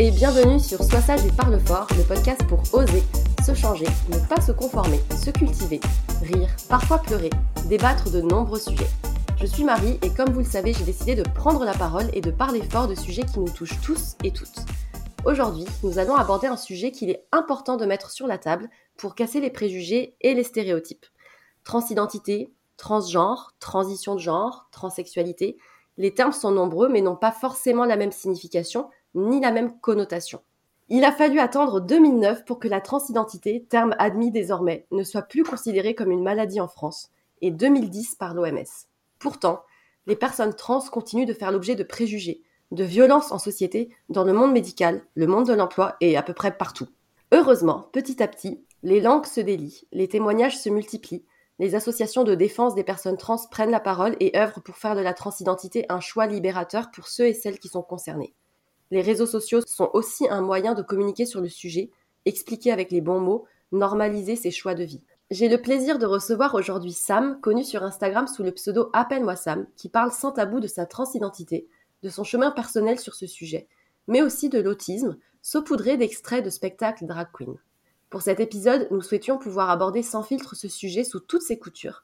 Et bienvenue sur Sois sage et parle fort, le podcast pour oser, se changer, ne pas se conformer, se cultiver, rire, parfois pleurer, débattre de nombreux sujets. Je suis Marie et comme vous le savez, j'ai décidé de prendre la parole et de parler fort de sujets qui nous touchent tous et toutes. Aujourd'hui, nous allons aborder un sujet qu'il est important de mettre sur la table pour casser les préjugés et les stéréotypes. Transidentité, transgenre, transition de genre, transsexualité, les termes sont nombreux mais n'ont pas forcément la même signification ni la même connotation. Il a fallu attendre 2009 pour que la transidentité, terme admis désormais, ne soit plus considérée comme une maladie en France, et 2010 par l'OMS. Pourtant, les personnes trans continuent de faire l'objet de préjugés, de violences en société, dans le monde médical, le monde de l'emploi et à peu près partout. Heureusement, petit à petit, les langues se délient, les témoignages se multiplient, les associations de défense des personnes trans prennent la parole et œuvrent pour faire de la transidentité un choix libérateur pour ceux et celles qui sont concernés. Les réseaux sociaux sont aussi un moyen de communiquer sur le sujet, expliquer avec les bons mots, normaliser ses choix de vie. J'ai le plaisir de recevoir aujourd'hui Sam, connu sur Instagram sous le pseudo Appelle-moi Sam, qui parle sans tabou de sa transidentité, de son chemin personnel sur ce sujet, mais aussi de l'autisme, saupoudré d'extraits de spectacles drag queen. Pour cet épisode, nous souhaitions pouvoir aborder sans filtre ce sujet sous toutes ses coutures,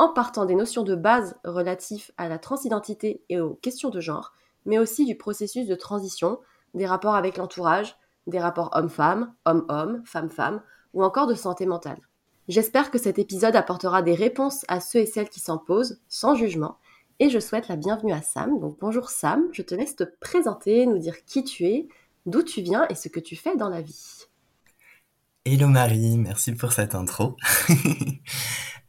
en partant des notions de base relatives à la transidentité et aux questions de genre, mais aussi du processus de transition, des rapports avec l'entourage, des rapports homme-femme, homme-homme, femme-femme, ou encore de santé mentale. J'espère que cet épisode apportera des réponses à ceux et celles qui s'en posent, sans jugement, et je souhaite la bienvenue à Sam. Donc bonjour Sam, je te laisse te présenter, nous dire qui tu es, d'où tu viens et ce que tu fais dans la vie. Hello Marie, merci pour cette intro.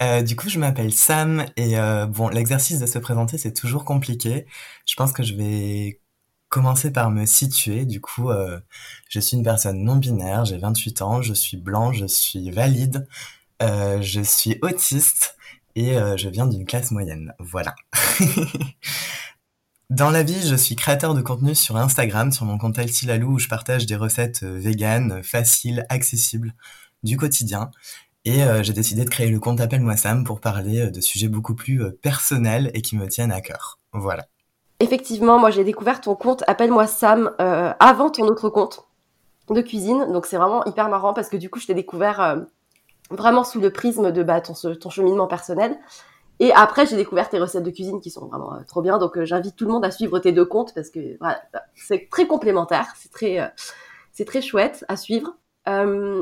Euh, du coup, je m'appelle Sam et euh, bon, l'exercice de se présenter, c'est toujours compliqué. Je pense que je vais commencer par me situer. Du coup, euh, je suis une personne non binaire, j'ai 28 ans, je suis blanc, je suis valide, je suis autiste et je viens d'une classe moyenne. Voilà. Dans la vie, je suis créateur de contenu sur Instagram, sur mon compte Altilalou, où je partage des recettes euh, véganes, faciles, accessibles, du quotidien. Et euh, j'ai décidé de créer le compte Appelle-moi Sam pour parler euh, de sujets beaucoup plus personnels et qui me tiennent à cœur. Voilà. Effectivement, moi j'ai découvert ton compte Appelle-moi Sam avant ton autre compte de cuisine. Donc c'est vraiment hyper marrant parce que du coup je t'ai découvert vraiment sous le prisme de bah, ton cheminement personnel. Et après, j'ai découvert tes recettes de cuisine qui sont vraiment euh, trop bien. Donc, euh, j'invite tout le monde à suivre tes deux comptes parce que voilà, c'est très complémentaire, c'est très, euh, c'est très chouette à suivre.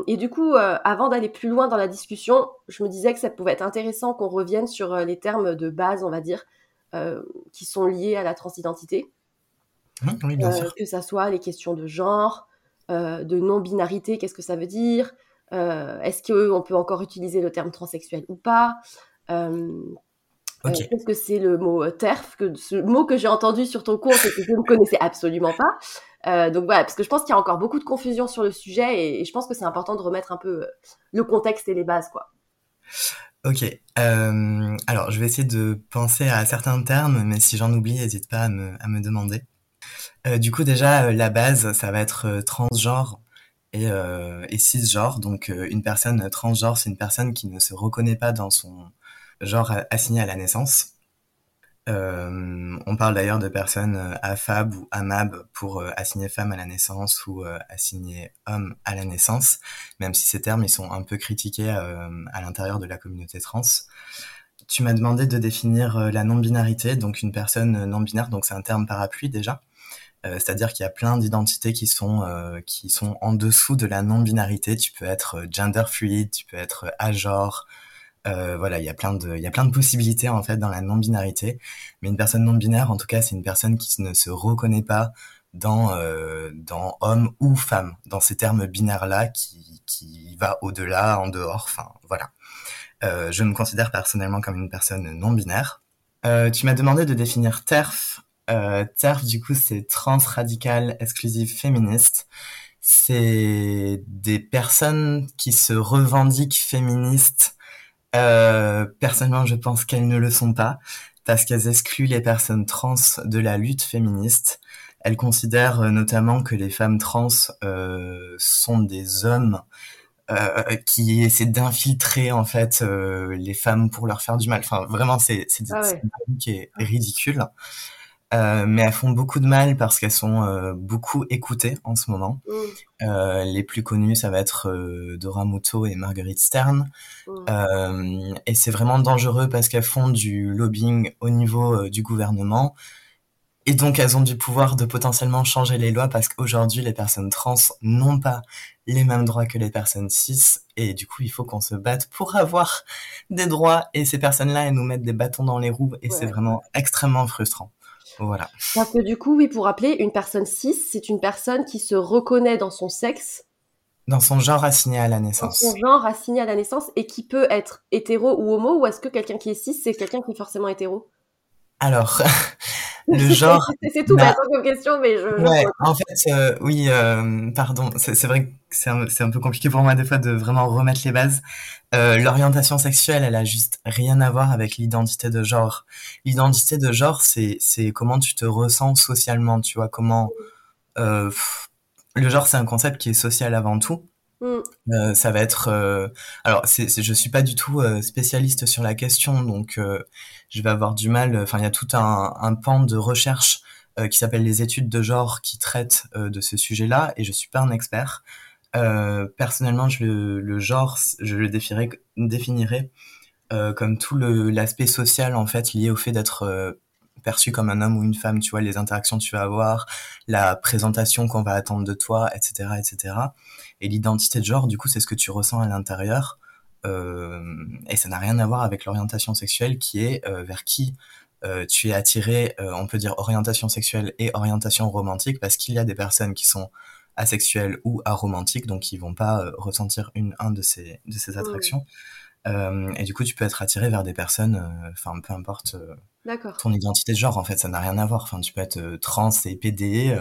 et du coup, avant d'aller plus loin dans la discussion, je me disais que ça pouvait être intéressant qu'on revienne sur les termes de base, on va dire, qui sont liés à la transidentité. Mmh, oui, bien sûr. Que ça soit les questions de genre, de non-binarité, qu'est-ce que ça veut dire Est-ce qu'on peut encore utiliser le terme transsexuel ou pas euh, euh, Qu'est-ce que c'est le mot euh, TERF que, Ce mot que j'ai entendu sur ton compte et que je ne connaissais absolument pas. donc voilà, parce que je pense qu'il y a encore beaucoup de confusion sur le sujet et, je pense que c'est important de remettre un peu le contexte et les bases, quoi. Ok. alors, je vais essayer de penser à certains termes, mais si j'en oublie, n'hésite pas à me, à me demander. du coup, déjà, la base, ça va être transgenre et, et cisgenre. Donc, une personne transgenre, c'est une personne qui ne se reconnaît pas dans son genre assigné à la naissance. Euh, on parle d'ailleurs de personnes euh, AFAB ou AMAB pour euh, assigner femme à la naissance ou assigner homme à la naissance, même si ces termes ils sont un peu critiqués à l'intérieur de la communauté trans. Tu m'as demandé de définir la non-binarité, donc une personne non-binaire, donc c'est un terme parapluie déjà. C'est-à-dire qu'il y a plein d'identités qui sont qui sont en dessous de la non-binarité. Tu peux être gender fluid, tu peux être agenre, euh, voilà, il y a plein de, il y a plein de possibilités en fait dans la non-binarité. Mais une personne non-binaire, en tout cas, c'est une personne qui ne se reconnaît pas dans euh, dans homme ou femme, dans ces termes binaires là, qui qui va au-delà, en dehors. Enfin, voilà. Euh, je me considère personnellement comme une personne non-binaire. Euh, tu m'as demandé de définir TERF. Euh, TERF, du coup, c'est trans radical exclusive féministe. C'est des personnes qui se revendiquent féministes euh, personnellement, je pense qu'elles ne le sont pas parce qu'elles excluent les personnes trans de la lutte féministe. Elles considèrent euh, notamment que les femmes trans euh, sont des hommes euh, qui essaient d'infiltrer en fait euh, les femmes pour leur faire du mal. Enfin, vraiment, c'est c'est ah qui est ridicule. Euh, mais elles font beaucoup de mal parce qu'elles sont euh, beaucoup écoutées en ce moment. Mm. Euh, les plus connues, ça va être Dora Muto et Marguerite Stern. Mm. et c'est vraiment dangereux parce qu'elles font du lobbying au niveau du gouvernement. Et donc elles ont du pouvoir de potentiellement changer les lois parce qu'aujourd'hui les personnes trans n'ont pas les mêmes droits que les personnes cis et du coup il faut qu'on se batte pour avoir des droits et ces personnes-là elles nous mettent des bâtons dans les roues et c'est vraiment extrêmement frustrant. Voilà. Parce que du coup, oui, pour rappeler, une personne cis, c'est une personne qui se reconnaît dans son sexe. Dans son genre assigné à la naissance. Dans son genre assigné à la naissance et qui peut être hétéro ou homo, ou est-ce que quelqu'un qui est cis, c'est quelqu'un qui est forcément hétéro? Alors, le genre. c'est tout bah, comme question, mais je. Ouais, en fait, euh, oui, euh, pardon, c'est vrai que c'est un, un, peu compliqué pour moi des fois de vraiment remettre les bases. Euh, L'orientation sexuelle, elle a juste rien à voir avec l'identité de genre. L'identité de genre, c'est comment tu te ressens socialement, tu vois, comment. Euh, le genre, c'est un concept qui est social avant tout. Mm. Euh, ça va être euh, alors je suis pas du tout euh, spécialiste sur la question donc je vais avoir du mal enfin il y a tout un, pan de recherche qui s'appelle les études de genre qui traitent de ce sujet-là et je suis pas un expert personnellement le genre je le définirais comme tout l'aspect social en fait lié au fait d'être perçu comme un homme ou une femme, tu vois, les interactions que tu vas avoir, la présentation qu'on va attendre de toi, etc., etc. Et l'identité de genre, du coup, c'est ce que tu ressens à l'intérieur. Euh, et ça n'a rien à voir avec l'orientation sexuelle qui est euh, vers qui euh, tu es attiré, on peut dire orientation sexuelle et orientation romantique, parce qu'il y a des personnes qui sont asexuelles ou aromantiques, donc qui vont pas ressentir une un de ces de ces attractions. Et du coup, tu peux être attiré vers des personnes, enfin, peu importe euh, ton identité de genre, en fait, ça n'a rien à voir. Enfin, tu peux être trans et PD,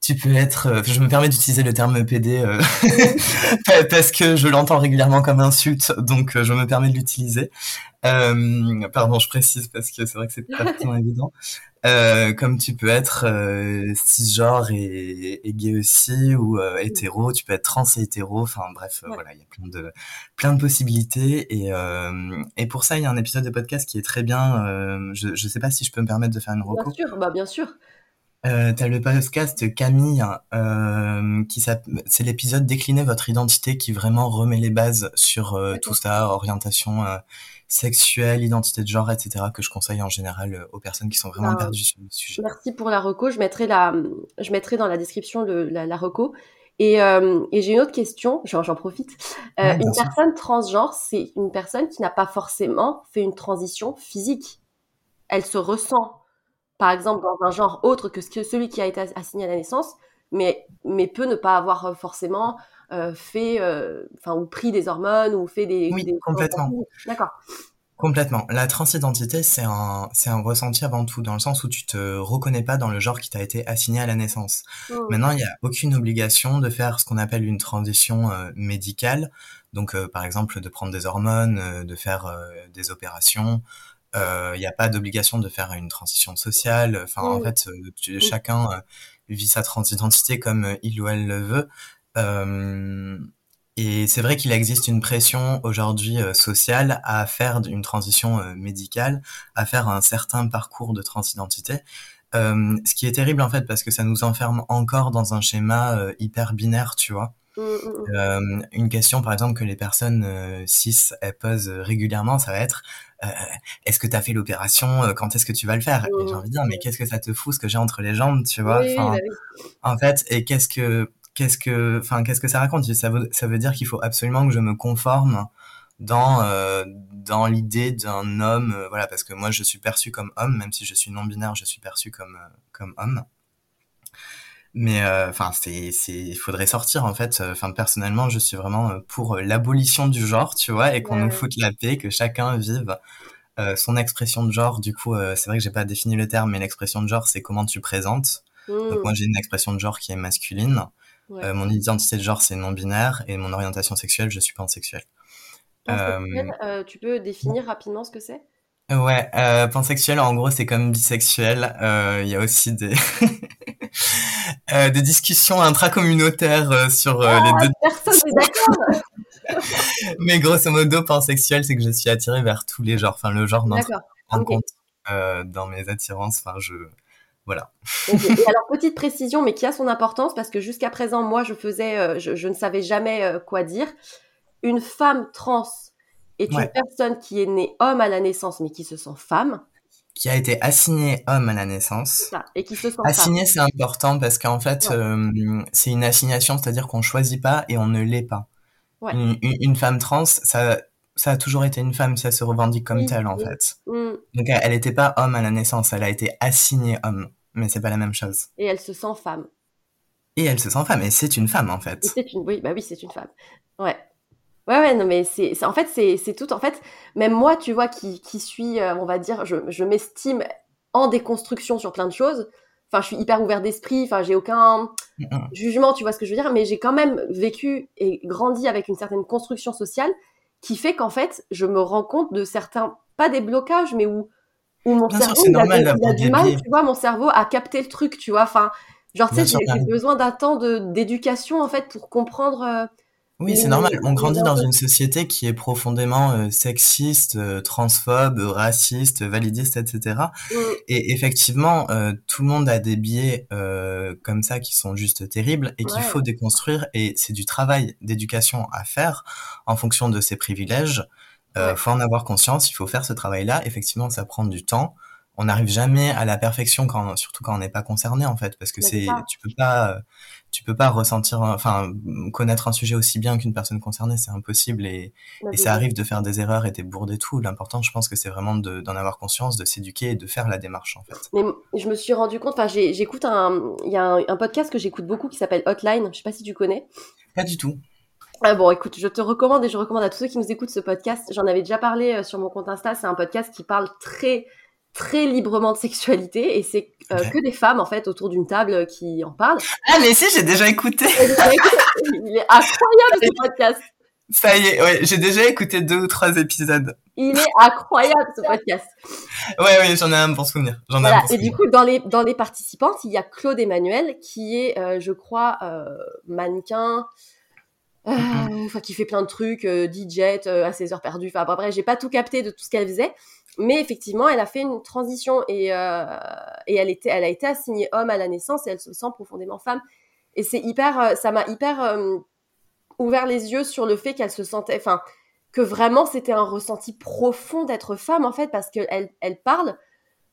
tu peux être. je me permets d'utiliser le terme PD parce que je l'entends régulièrement comme insulte, donc je me permets de l'utiliser. Euh, pardon, je précise parce que c'est vrai que c'est pas forcément évident. Euh, comme tu peux être euh, cisgenre et, et gay aussi, ou euh, hétéro, tu peux être trans et hétéro. Enfin bref, euh, voilà, il y a plein de plein de possibilités. Et euh, et pour ça, il y a un épisode de podcast qui est très bien. Euh, je je sais pas si je peux me permettre de faire une reco. Bien sûr, bah bien sûr. Euh, t'as le podcast Camille, euh, qui c'est l'épisode décliner votre identité qui vraiment remet les bases sur euh, tout ça, orientation euh, sexuelle, identité de genre, etc. que je conseille en général euh, aux personnes qui sont vraiment Ah, perdues sur le sujet. Merci pour la reco. Je mettrai la, je mettrai dans la description le, la, la reco. Et, euh, et j'ai une autre question, j'en profite. Euh, une sûr. personne transgenre, c'est une personne qui n'a pas forcément fait une transition physique. Elle se ressent, par exemple, dans un genre autre que, ce que celui qui a été assigné à la naissance, mais, mais peut ne pas avoir forcément fait, euh, enfin, ou pris des hormones, ou fait des... Oui, des complètement. D'accord. Complètement. La transidentité, c'est un, c'est un ressenti avant tout, dans le sens où tu te reconnais pas dans le genre qui t'a été assigné à la naissance. Mm. Maintenant, il n'y a aucune obligation de faire ce qu'on appelle une transition euh, médicale. Donc, euh, par exemple, de prendre des hormones, euh, de faire euh, des opérations. Euh, Il n'y a pas d'obligation de faire une transition sociale. Enfin, en Mm. fait, euh, tu- chacun euh, vit sa transidentité comme euh, il ou elle le veut. Euh, et c'est vrai qu'il existe une pression aujourd'hui euh, sociale à faire une transition euh, médicale, à faire un certain parcours de transidentité. Euh, ce qui est terrible en fait parce que ça nous enferme encore dans un schéma euh, hyper binaire, tu vois. Mm, mm, mm. Euh, une question par exemple que les personnes cis elles posent régulièrement, ça va être est-ce que tu as fait l'opération Quand est-ce que tu vas le faire? Et j'ai envie de dire mais qu'est-ce que ça te fout ce que j'ai entre les jambes, tu vois? Oui, oui, Enfin, bah oui. en fait, et qu'est-ce que, qu'est-ce que, enfin, qu'est-ce que ça raconte? Ça veut, ça veut dire qu'il faut absolument que je me conforme dans euh, dans l'idée d'un homme, euh, voilà, parce que moi je suis perçu comme homme, même si je suis non binaire, je suis perçu comme euh, comme homme. Mais enfin, c'est, c'est, il faudrait sortir en fait. Enfin, personnellement, je suis vraiment pour l'abolition du genre, tu vois, et qu'on Ouais. nous foute la paix, que chacun vive son expression de genre. Du coup, c'est vrai que j'ai pas défini le terme, mais l'expression de genre, c'est comment tu présentes. Donc Mm. moi j'ai une expression de genre qui est masculine. Ouais. Euh, mon identité de genre c'est non binaire et mon orientation sexuelle je suis pansexuel. Pansexuel, euh, tu peux définir rapidement ce que c'est? Ouais, euh, pansexuel en gros c'est comme bisexuel. Euh, Il y a aussi des euh, des discussions intracommunautaires euh, sur euh, les deux. Personne n'est d'accord. Mais grosso modo pansexuel c'est que je suis attiré vers tous les genres. Enfin le genre n'entre pas en compte euh, dans mes attirances. Enfin je voilà. Et alors, petite précision, mais qui a son importance, parce que jusqu'à présent, moi, je faisais, euh, je, je ne savais jamais euh, quoi dire. Une femme trans est Ouais. une personne qui est née homme à la naissance, mais qui se sent femme, Qui a été assigné homme à la naissance. ça, et qui se sent femme. Assigné, c'est important parce qu'en fait, Ouais. euh, c'est une assignation, c'est-à-dire qu'on choisit pas et on ne l'est pas. Ouais. Une, une- une femme trans, ça, ça a toujours été une femme, ça se revendique comme Oui, telle en oui. fait. Mm. Donc elle n'était pas homme à la naissance, elle a été assignée homme, mais c'est pas la même chose. Et elle se sent femme. Et elle se sent femme, et c'est une femme en fait. c'est une, oui, bah oui, c'est une femme. Ouais. Ouais, ouais, non, mais c'est, en fait, c'est, tout. En fait, même moi, tu vois, qui, qui suis, euh, on va dire, je, je m'estime en déconstruction sur plein de choses. Enfin, je suis hyper ouvert d'esprit. Enfin, j'ai aucun jugement, tu vois ce que je veux dire. Mais j'ai quand même vécu et grandi avec une certaine construction sociale qui fait qu'en fait, je me rends compte de certains, pas des blocages, mais où, où mon Bien cerveau, il a, normal du- il a mal, tu vois, mon cerveau à capter le truc, tu vois. Enfin, genre, tu sais, j'ai besoin d'un temps d'éducation, en fait, pour comprendre. euh, Oui, c'est normal. On grandit dans une société qui est profondément euh, sexiste, euh, transphobe, raciste, validiste, etc. Mm. Et effectivement, euh, tout le monde a des biais comme ça qui sont juste terribles et qu'il Ouais. faut déconstruire. Et c'est du travail d'éducation à faire en fonction de ses privilèges. Euh, faut en avoir conscience. Il faut faire ce travail-là. Effectivement, ça prend du temps. On n'arrive jamais à la perfection quand, surtout quand on n'est pas concerné en fait, parce que c'est tu peux pas, euh, tu peux pas ressentir, enfin, connaître un sujet aussi bien qu'une personne concernée, c'est impossible et, et ça arrive de faire des erreurs et des bourdes et tout. L'important, je pense que c'est vraiment de- d'en avoir conscience, de s'éduquer et de faire la démarche, en fait. Mais je me suis rendu compte, enfin, j'écoute un, il y a un, un podcast que j'écoute beaucoup qui s'appelle Hotline. Je sais pas si tu connais. Pas du tout. Ah bon, écoute, je te recommande et je recommande à tous ceux qui nous écoutent ce podcast. J'en avais déjà parlé euh, sur mon compte Insta. C'est un podcast qui parle très, très librement de sexualité et c'est euh, que des femmes en fait autour d'une table euh, qui en parlent. Ah, mais si, j'ai déjà écouté. Il est incroyable ce podcast. Ça y est, ouais, j'ai déjà écouté deux ou trois épisodes. Il est incroyable ce podcast. Ouais, ouais, j'en ai un bon souvenir. J'en ai Voilà. un bon Et du souvenir. coup, dans les, dans les participantes, il y a Claude Emmanuel, qui est, euh, je crois, euh, mannequin, euh, enfin, qui fait plein de trucs, euh, DJ euh, à ses heures perdues. Enfin, bref, j'ai pas tout capté de tout ce qu'elle faisait. Mais effectivement, elle a fait une transition et, euh, et elle, était, elle a été assignée homme à la naissance et elle se sent profondément femme. Et c'est hyper, ça m'a hyper ouvert les yeux sur le fait qu'elle se sentait, enfin, que vraiment c'était un ressenti profond d'être femme en fait, parce qu'elle elle parle,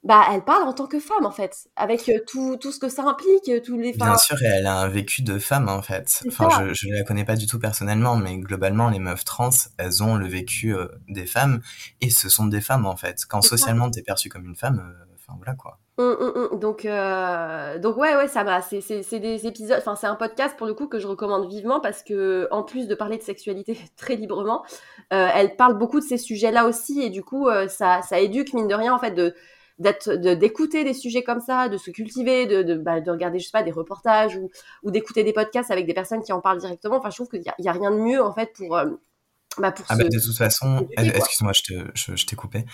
bah elle parle en tant que femme en fait, avec euh, tout, tout ce que ça implique, euh, tous les. enfin, Bien sûr, et elle a un vécu de femme en fait. Enfin, je, je la connais pas du tout personnellement, mais globalement, les meufs trans, elles ont le vécu euh, des femmes, et ce sont des femmes en fait. Quand socialement t'es perçue comme une femme, euh, enfin voilà quoi. Hum, hum, hum. Donc, euh, donc ouais, ouais, ça m'a. C'est, des épisodes. Enfin, c'est un podcast pour le coup que je recommande vivement parce que en plus de parler de sexualité très librement, elle parle beaucoup de ces sujets-là aussi et du coup, ça, ça éduque mine de rien en fait de d'être de, d'écouter des sujets comme ça, de se cultiver, de de, bah, de regarder je sais pas des reportages ou ou d'écouter des podcasts avec des personnes qui en parlent directement. Enfin, je trouve qu'il y y a rien de mieux en fait pour euh, bah, pour Ah se- bah, de toute façon, excuse-moi, je te- je- je t'ai coupé.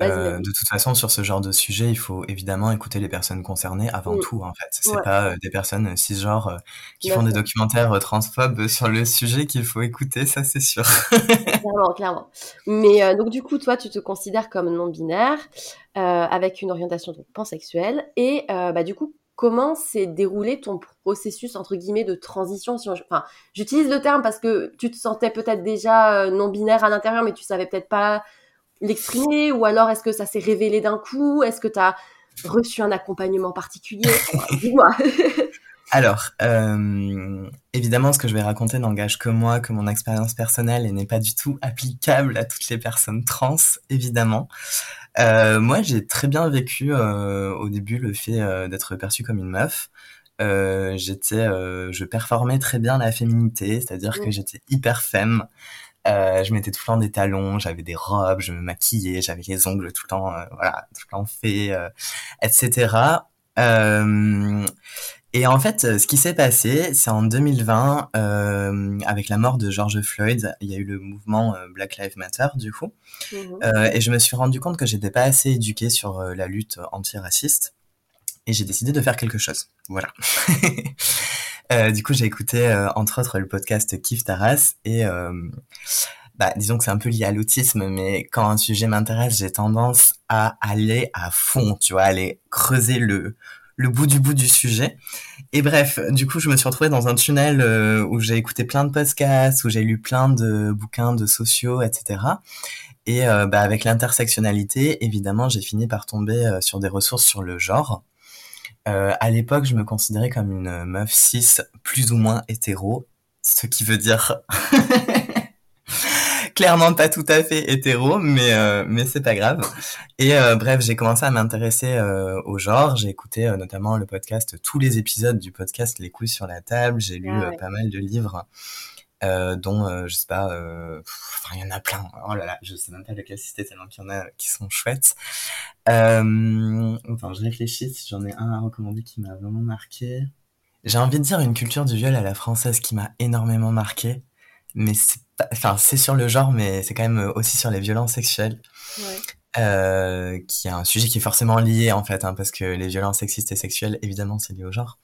Euh, de toute façon, sur ce genre de sujet, il faut évidemment écouter les personnes concernées avant Mm. tout, en fait. C'est Ouais. pas euh, des personnes cisgenres euh, qui font des documentaires euh, transphobes sur le sujet qu'il faut écouter, ça c'est sûr. Clairement, clairement. Mais euh, donc du coup, toi, tu te considères comme non-binaire, euh, avec une orientation donc pansexuelle, et euh, bah du coup, comment s'est déroulé ton processus entre guillemets de transition si on- Enfin, j'utilise le terme parce que tu te sentais peut-être déjà euh, non-binaire à l'intérieur, mais tu savais peut-être pas l'exprimer, ou alors est-ce que ça s'est révélé d'un coup? Est-ce que tu as reçu un accompagnement particulier? Dis-moi. Alors, euh, évidemment, ce que je vais raconter n'engage que moi, que mon expérience personnelle et n'est pas du tout applicable à toutes les personnes trans, évidemment. Euh, moi, j'ai très bien vécu euh, au début le fait d'être perçue comme une meuf. J'étais, je performais très bien la féminité, c'est-à-dire que Mm. j'étais hyper femme. Euh, je mettais tout le temps des talons, j'avais des robes, je me maquillais, j'avais les ongles tout le temps, euh, voilà, tout le temps faits, euh, etc. Euh, et en fait, ce qui s'est passé, c'est en 2020, euh, avec la mort de George Floyd, il y a eu le mouvement Black Lives Matter, du coup. Mhm. Euh, et je me suis rendu compte que j'étais pas assez éduquée sur la lutte antiraciste. Et j'ai décidé de faire quelque chose. Voilà. Euh, du coup, j'ai écouté, euh, entre autres, le podcast Kif Taras. Et euh, bah, disons que c'est un peu lié à l'autisme, mais quand un sujet m'intéresse, j'ai tendance à aller à fond, tu vois, aller creuser le, le bout du bout du sujet. Et bref, du coup, je me suis retrouvée dans un tunnel euh, où j'ai écouté plein de podcasts, où j'ai lu plein de bouquins de sociaux, etc. Et euh, bah, avec l'intersectionnalité, évidemment, j'ai fini par tomber sur des ressources sur le genre. Euh, à l'époque, je me considérais comme une meuf cis, plus ou moins hétéro, ce qui veut dire clairement pas tout à fait hétéro, mais euh, mais c'est pas grave. Et euh, bref, j'ai commencé à m'intéresser euh, au genre. J'ai écouté notamment le podcast, tous les épisodes du podcast Les couilles sur la table. J'ai lu Ah ouais. pas mal de livres, euh, dont euh, je sais pas, euh, pff, enfin il y en a plein. Oh là là, je sais même pas lequel citer tellement qu'il y en a qui sont chouettes. Euh, attends, je réfléchis si j'en ai un à recommander qui m'a vraiment marqué. J'ai envie de dire une culture du viol à la française qui m'a énormément marqué, mais c'est pas, enfin c'est sur le genre, mais c'est quand même aussi sur les violences sexuelles, Ouais. qui est un sujet qui est forcément lié en fait, hein, parce que les violences sexistes et sexuelles, évidemment, c'est lié au genre.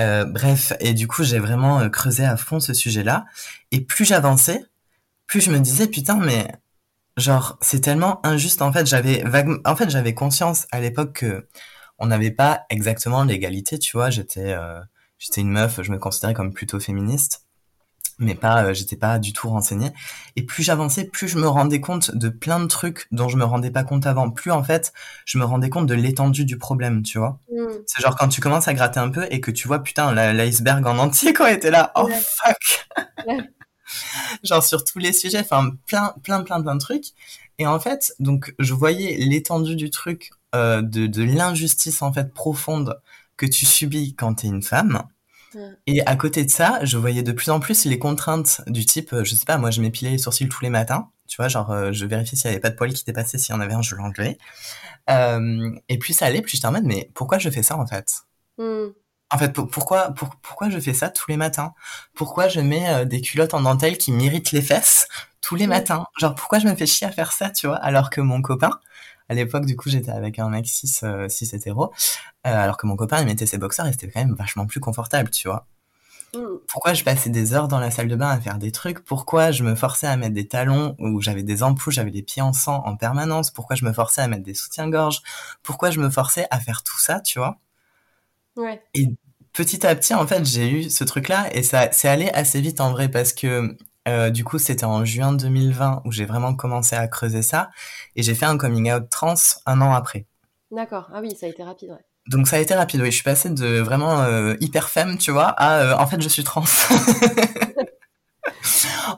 Euh, bref, et du coup j'ai vraiment euh, creusé à fond ce sujet-là, et plus j'avançais, plus je me disais putain mais genre c'est tellement injuste en fait. J'avais vague, en fait j'avais conscience à l'époque que on n'avait pas exactement l'égalité, tu vois. J'étais euh, j'étais une meuf, je me considérais comme plutôt féministe, mais pas, euh, j'étais pas du tout renseignée. Et plus j'avançais, plus je me rendais compte de plein de trucs dont je me rendais pas compte avant. Plus en fait, je me rendais compte de l'étendue du problème, tu vois. Mhm. C'est genre quand tu commences à gratter un peu et que tu vois putain l'iceberg en entier quand était là. Oh Ouais. fuck. Ouais. genre sur tous les sujets, enfin plein plein plein plein de trucs. Et en fait, donc je voyais l'étendue du truc, euh, de, de l'injustice en fait profonde que tu subis quand t'es une femme. Et à côté de ça, je voyais de plus en plus les contraintes du type, euh, je sais pas, moi je m'épilais les sourcils tous les matins, tu vois, genre euh, je vérifiais s'il y avait pas de poils qui dépassaient, s'il y en avait un, je l'enlevais. Euh, et puis ça allait, plus j'étais en mode, mais pourquoi je fais ça en fait? Mhm. En fait, pourquoi, pourquoi je fais ça tous les matins? Pourquoi je mets euh, des culottes en dentelle qui m'irritent les fesses tous les matins? Genre, pourquoi je me fais chier à faire ça, tu vois? Alors que mon copain, à l'époque, du coup, j'étais avec un mec 6, 6 hétéro, alors que mon copain, il mettait ses boxers et c'était quand même vachement plus confortable, tu vois. Mm. Pourquoi je passais des heures dans la salle de bain à faire des trucs? Pourquoi je me forçais à mettre des talons où j'avais des ampoules, j'avais les pieds en sang en permanence? Pourquoi je me forçais à mettre des soutiens-gorge Pourquoi je me forçais à faire tout ça, tu vois? Ouais. Et petit à petit, en fait, j'ai eu ce truc-là et ça c'est allé assez vite en vrai parce que euh, du coup, c'était en juin 2020 où j'ai vraiment commencé à creuser ça et j'ai fait un coming out trans un an après. D'accord. Ah oui, ça a été rapide, ouais. Donc ça a été rapide, oui. Je suis passée de vraiment euh, hyper femme, tu vois, à euh, en fait je suis trans.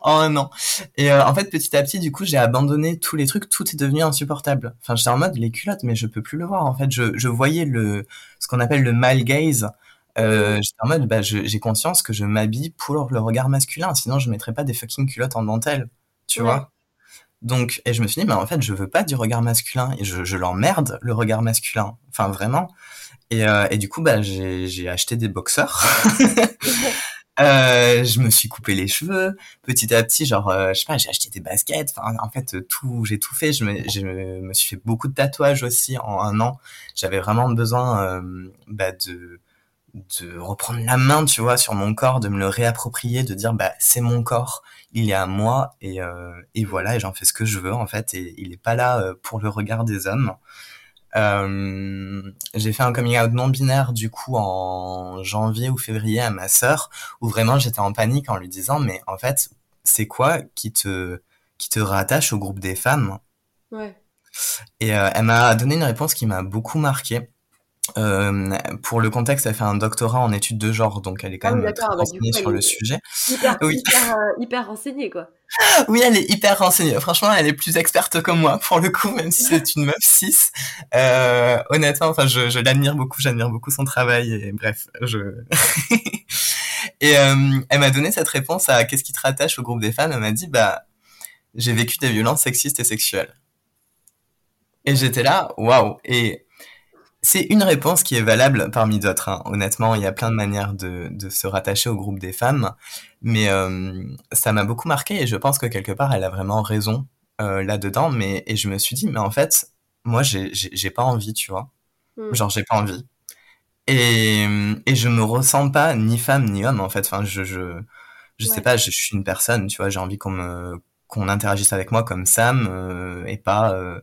en un an. Et euh, en fait, petit à petit, du coup, j'ai abandonné tous les trucs, tout est devenu insupportable. Enfin, j'étais en mode les culottes, mais je peux plus le voir. En fait, je, je voyais le ce qu'on appelle le male gaze. J'étais en mode, bah, j'ai conscience que je m'habille pour le regard masculin, sinon je mettrais pas des fucking culottes en dentelle, tu vois. Donc, et je me suis dit, mais en fait, je veux pas du regard masculin et je, je l'emmerde le regard masculin. Enfin, vraiment. Et, euh, et du coup, bah, j'ai acheté des boxeurs. euh, je me suis coupé les cheveux petit à petit. Genre, euh, je sais pas, j'ai acheté des baskets. Enfin, en fait, tout, j'ai tout fait. Je me, je me suis fait beaucoup de tatouages aussi en un an. J'avais vraiment besoin euh, bah, de de reprendre la main, tu vois, sur mon corps, de me le réapproprier, de dire bah c'est mon corps, il est à moi et euh, et voilà, et j'en fais ce que je veux en fait, et il est pas là euh, pour le regard des hommes. Euh, j'ai fait un coming out non binaire du coup en janvier ou février à ma sœur, où vraiment j'étais en panique en lui disant mais en fait c'est quoi qui te qui te rattache au groupe des femmes? Ouais. Et euh, elle m'a donné une réponse qui m'a beaucoup marqué. Euh, pour le contexte, elle fait un doctorat en études de genre, donc elle est quand ah même très bah, renseignée sur le sujet. Hyper, oui. hyper, euh, hyper, renseignée, quoi. Oui, elle est hyper renseignée. Franchement, elle est plus experte que moi, pour le coup, même si c'est une meuf 6. Euh, honnêtement, enfin, je, je l'admire beaucoup, j'admire beaucoup son travail, et bref, je... et elle m'a donné cette réponse à qu'est-ce qui te rattache au groupe des femmes. Elle m'a dit, bah, j'ai vécu des violences sexistes et sexuelles. Et j'étais là, waouh. Et c'est une réponse qui est valable parmi d'autres. Hein. Honnêtement, il y a plein de manières de, de, se rattacher au groupe des femmes, mais euh, ça m'a beaucoup marqué et je pense que quelque part, elle a vraiment raison euh, là-dedans. Mais et je me suis dit, mais en fait, moi, j'ai pas envie, tu vois. Mm. Genre, j'ai pas envie. Et, et je me ressens pas ni femme ni homme en fait. Enfin, je je je sais pas. Je, je, suis une personne, tu vois. J'ai envie qu'on me qu'on interagisse avec moi comme Sam euh, et pas euh,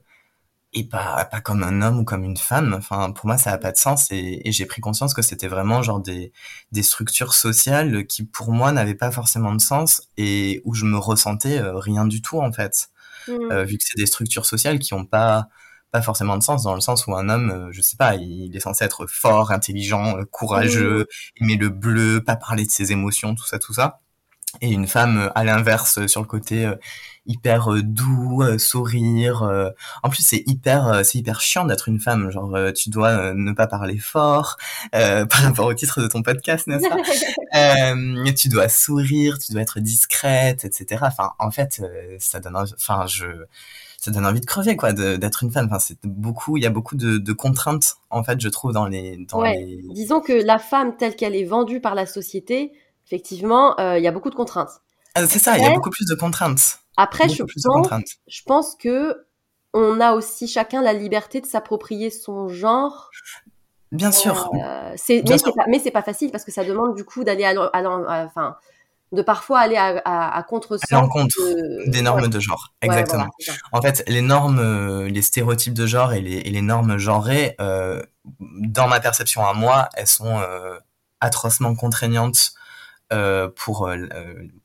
et pas pas comme un homme ou comme une femme enfin pour moi ça a pas de sens et, et j'ai pris conscience que c'était vraiment genre des des structures sociales qui pour moi n'avaient pas forcément de sens et où je me ressentais euh, rien du tout en fait mmh. euh, vu que c'est des structures sociales qui ont pas pas forcément de sens dans le sens où un homme euh, je sais pas il est censé être fort intelligent courageux mmh. aimer le bleu pas parler de ses émotions tout ça tout ça et une femme à l'inverse sur le côté hyper euh, doux, euh, sourire. Euh. En plus, c'est hyper, c'est hyper chiant d'être une femme. Genre, tu dois ne pas parler fort par rapport au titre de ton podcast, n'est-ce pas? Tu dois sourire, tu dois être discrète, etc. Enfin, en fait, ça donne, enfin, je ça donne envie de crever quoi d'être une femme enfin c'est beaucoup il y a beaucoup de, de, contraintes en fait je trouve dans les dans les disons que la femme telle qu'elle est vendue par la société effectivement il y a beaucoup de contraintes ah, c'est ça il y a beaucoup plus de contraintes après, je pense, je pense que on a aussi chacun la liberté de s'approprier son genre. Bien sûr. Euh, c'est, mais, c'est pas, mais pas facile parce que ça demande du coup d'aller à, enfin, de parfois aller à, à, à contre-sens. de... des normes de genre. Exactement. en fait, les normes, euh, les stéréotypes de genre et les, et les normes genrées, euh, dans ma perception à moi, elles sont euh, atrocement contraignantes euh, pour euh,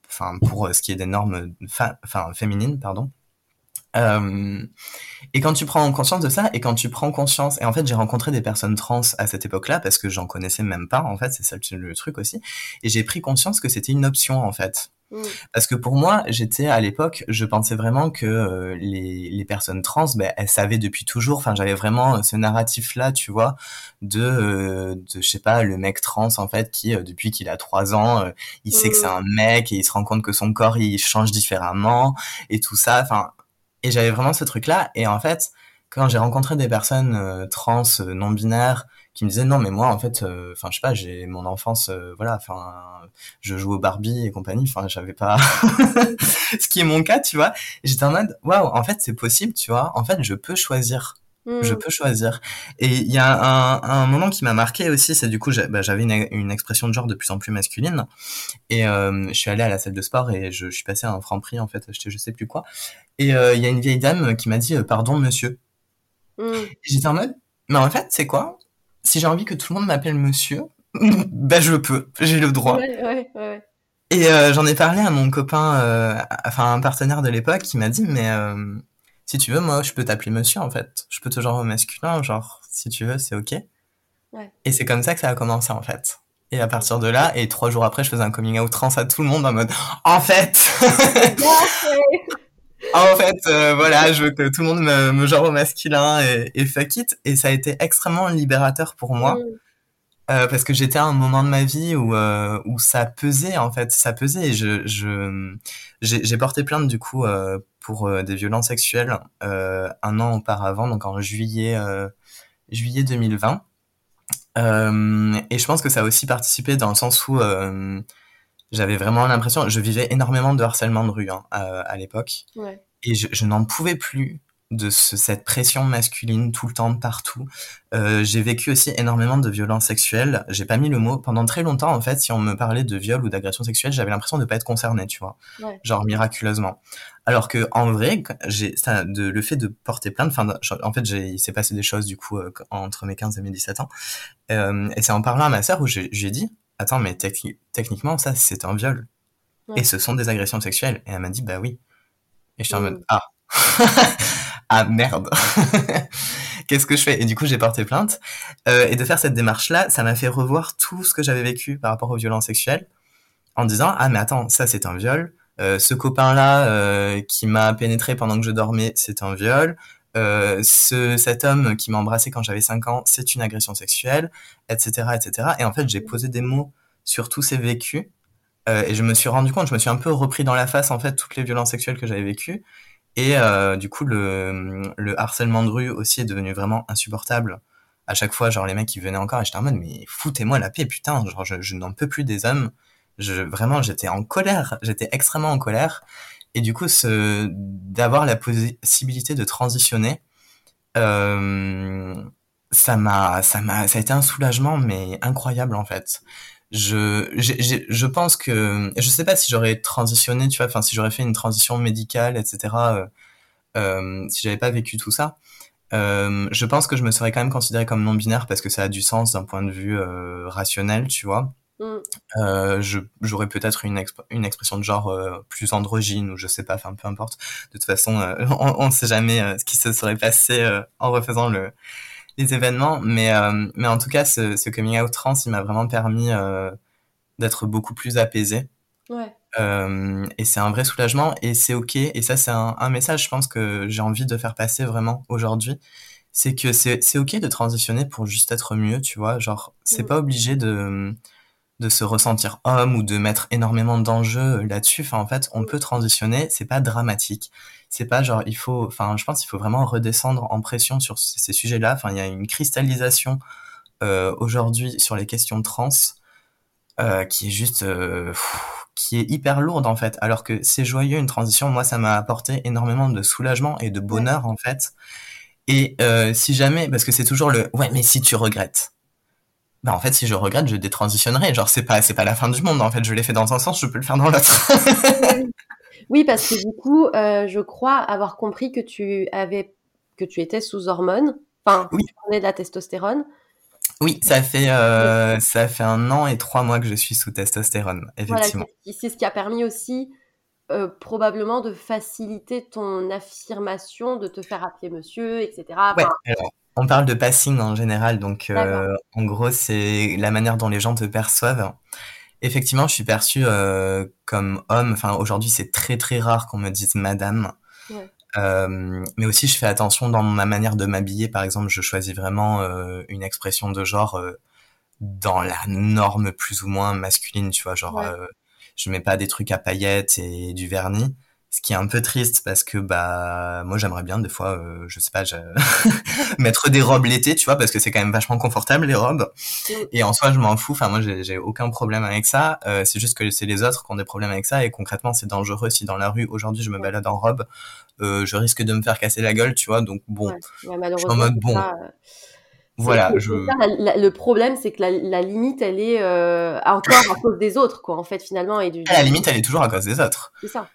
enfin pour euh, ce qui est des normes enfin féminines pardon euh, et quand tu prends conscience de ça, et quand tu prends conscience, et en fait j'ai rencontré des personnes trans à cette époque-là parce que j'en connaissais même pas, en fait c'est ça le truc aussi, et j'ai pris conscience que c'était une option en fait. Mm. Parce que pour moi, j'étais à l'époque, je pensais vraiment que euh, les, les, personnes trans, ben, elles savaient depuis toujours. Enfin, j'avais vraiment ce narratif-là, tu vois, de, euh, de je sais pas, le mec trans en fait qui, euh, depuis qu'il a trois ans, il sait que c'est mm. un mec et il se rend compte que son corps il change différemment et tout ça. Enfin, et j'avais vraiment ce truc-là. Et en fait, quand j'ai rencontré des personnes trans, non binaires, qui me disaient non mais moi en fait, enfin je sais pas, j'ai mon enfance, voilà, enfin je joue au Barbie et compagnie, enfin j'avais pas, ce qui est mon cas, tu vois. J'étais en mode waouh, en fait c'est possible, tu vois. En fait je peux choisir je hmm. peux choisir. Et il y a un, un moment qui m'a marqué aussi, c'est du coup, bah, j'avais une, une, expression de genre de plus en plus masculine. Et euh, je suis allé à la salle de sport et je, je suis passé à un franc prix, en fait, je, je sais plus quoi. Et euh, il y a une vieille dame qui m'a dit, euh, pardon, monsieur. Hmm. J'étais en mode, mais en fait, c'est quoi? Si j'ai envie que tout le monde m'appelle monsieur, bah je peux, j'ai le droit. Ouais, ouais, ouais. Et euh, j'en ai parlé à mon copain, euh, enfin un partenaire de l'époque, qui m'a dit, mais si tu veux, moi, je peux t'appeler monsieur, en fait. Je peux te genre au masculin, genre, si tu veux, c'est ok. Ouais. Et c'est comme ça que ça a commencé, en fait. Et à partir de là, et trois jours après, je faisais un coming out trans à tout le monde en mode, en fait! En fait, euh, voilà, je veux que tout le monde me, me genre au masculin et, et fuck it. Et ça a été extrêmement libérateur pour moi. Mm. Euh, parce que j'étais à un moment de ma vie où euh, où ça pesait en fait, ça pesait. Et je je j'ai porté plainte du coup euh, pour euh, des violences sexuelles euh, un an auparavant, donc en juillet juillet 2020. et je pense que ça a aussi participé dans le sens où j'avais vraiment l'impression, je vivais énormément de harcèlement de rue hein, à, à l'époque, ouais. et je, je n'en pouvais plus de cette pression masculine tout le temps partout. Euh, j'ai vécu aussi énormément de violences sexuelles. J'ai pas mis le mot pendant très longtemps en fait. Si on me parlait de viol ou d'agression sexuelle, j'avais l'impression de pas être concerné, tu vois, genre miraculeusement. Alors que en vrai, j'ai ça, de, le fait de porter plainte. Enfin, en fait, j'ai, il s'est passé des choses du coup euh, entre mes 15 et mes 17 ans. Euh, et c'est en parlant à ma sœur où j'ai, dit, attends, mais techniquement ça c'est un viol. Et ce sont des agressions sexuelles. Et elle m'a dit, bah oui. Et je suis en mode, ah. ah merde, qu'est-ce que je fais? Et du coup, j'ai porté plainte. Euh, et de faire cette démarche-là, ça m'a fait revoir tout ce que j'avais vécu par rapport aux violences sexuelles, en disant ah mais attends, ça c'est un viol. Euh, ce copain-là euh, qui m'a pénétré pendant que je dormais, c'est un viol. Euh, ce, cet homme qui m'a embrassé quand j'avais 5 ans, c'est une agression sexuelle, etc., etc. Et en fait, j'ai posé des mots sur tous ces vécus. Euh, et je me suis rendu compte, je me suis un peu repris dans la face en fait toutes les violences sexuelles que j'avais vécues et euh, du coup, le, le harcèlement de rue aussi est devenu vraiment insupportable. À chaque fois, genre les mecs qui venaient encore et j'étais en mode mais foutez-moi la paix, putain, genre je, je n'en peux plus des hommes. Je vraiment j'étais en colère, j'étais extrêmement en colère. Et du coup, ce d'avoir la possibilité de transitionner, euh, ça m'a ça m'a ça a été un soulagement mais incroyable en fait je, je pense que je sais pas si j'aurais transitionné, tu vois, enfin si j'aurais fait une transition médicale, etc. Euh, euh, si j'avais pas vécu tout ça, euh, je pense que je me serais quand même considéré comme non binaire parce que ça a du sens d'un point de vue euh, rationnel, tu vois. Mm. Euh, j'aurais peut-être une, une expression de genre euh, plus androgyne ou je sais pas, enfin peu importe. De toute façon, on, on sait jamais ce qui se serait passé en refaisant le les événements, mais euh, mais en tout cas, ce, ce coming out trans, il m'a vraiment permis euh, d'être beaucoup plus apaisé. Ouais. Euh, et c'est un vrai soulagement et c'est ok. Et ça, c'est un, un, message, je pense que j'ai envie de faire passer vraiment aujourd'hui. C'est que c'est c'est ok de transitionner pour juste être mieux, tu vois. Genre, c'est mm. pas obligé de de se ressentir homme ou de mettre énormément d'enjeux là-dessus. Enfin, en fait, on peut transitionner, c'est pas dramatique. C'est pas genre il faut enfin je pense qu'il faut vraiment redescendre en pression sur ces sujets-là. Enfin il y a une cristallisation euh, aujourd'hui sur les questions trans euh, qui est juste euh, qui est hyper lourde en fait. Alors que c'est joyeux une transition. Moi ça m'a apporté énormément de soulagement et de bonheur en fait. Et euh, si jamais parce que c'est toujours le ouais mais si tu regrettes bah en fait si je regrette je détransitionnerai genre c'est pas c'est pas la fin du monde en fait je l'ai fait dans un sens je peux le faire dans l'autre Oui, parce que du coup, euh, je crois avoir compris que tu avais, que tu étais sous hormones. Enfin, oui. tu prenais de la testostérone. Oui, ça fait euh, ça fait un an et trois mois que je suis sous testostérone, effectivement. Voilà, c'est ce qui a permis aussi euh, probablement de faciliter ton affirmation, de te faire appeler monsieur, etc. Ouais, on parle de passing en général, donc euh, en gros c'est la manière dont les gens te perçoivent. Effectivement, je suis perçue euh, comme homme. Enfin, aujourd'hui, c'est très très rare qu'on me dise madame. Ouais. Euh, mais aussi, je fais attention dans ma manière de m'habiller. Par exemple, je choisis vraiment euh, une expression de genre euh, dans la norme plus ou moins masculine. Tu vois, genre, ouais. Euh, je mets pas des trucs à paillettes et du vernis. Ce qui est un peu triste parce que bah moi j'aimerais bien des fois euh, je sais pas je... mettre des robes l'été tu vois parce que c'est quand même vachement confortable les robes. Et en soi je m'en fous. Enfin moi j'ai aucun problème avec ça. Euh, c'est juste que c'est les autres qui ont des problèmes avec ça. Et concrètement c'est dangereux si dans la rue aujourd'hui je me balade en robe euh, je risque de me faire casser la gueule tu vois. Donc bon. Je suis en mode bon. voilà, je... le problème, c'est que la, limite, elle est encore à cause des autres, quoi, en fait, finalement. Et du... La limite, elle est toujours à cause des autres. C'est ça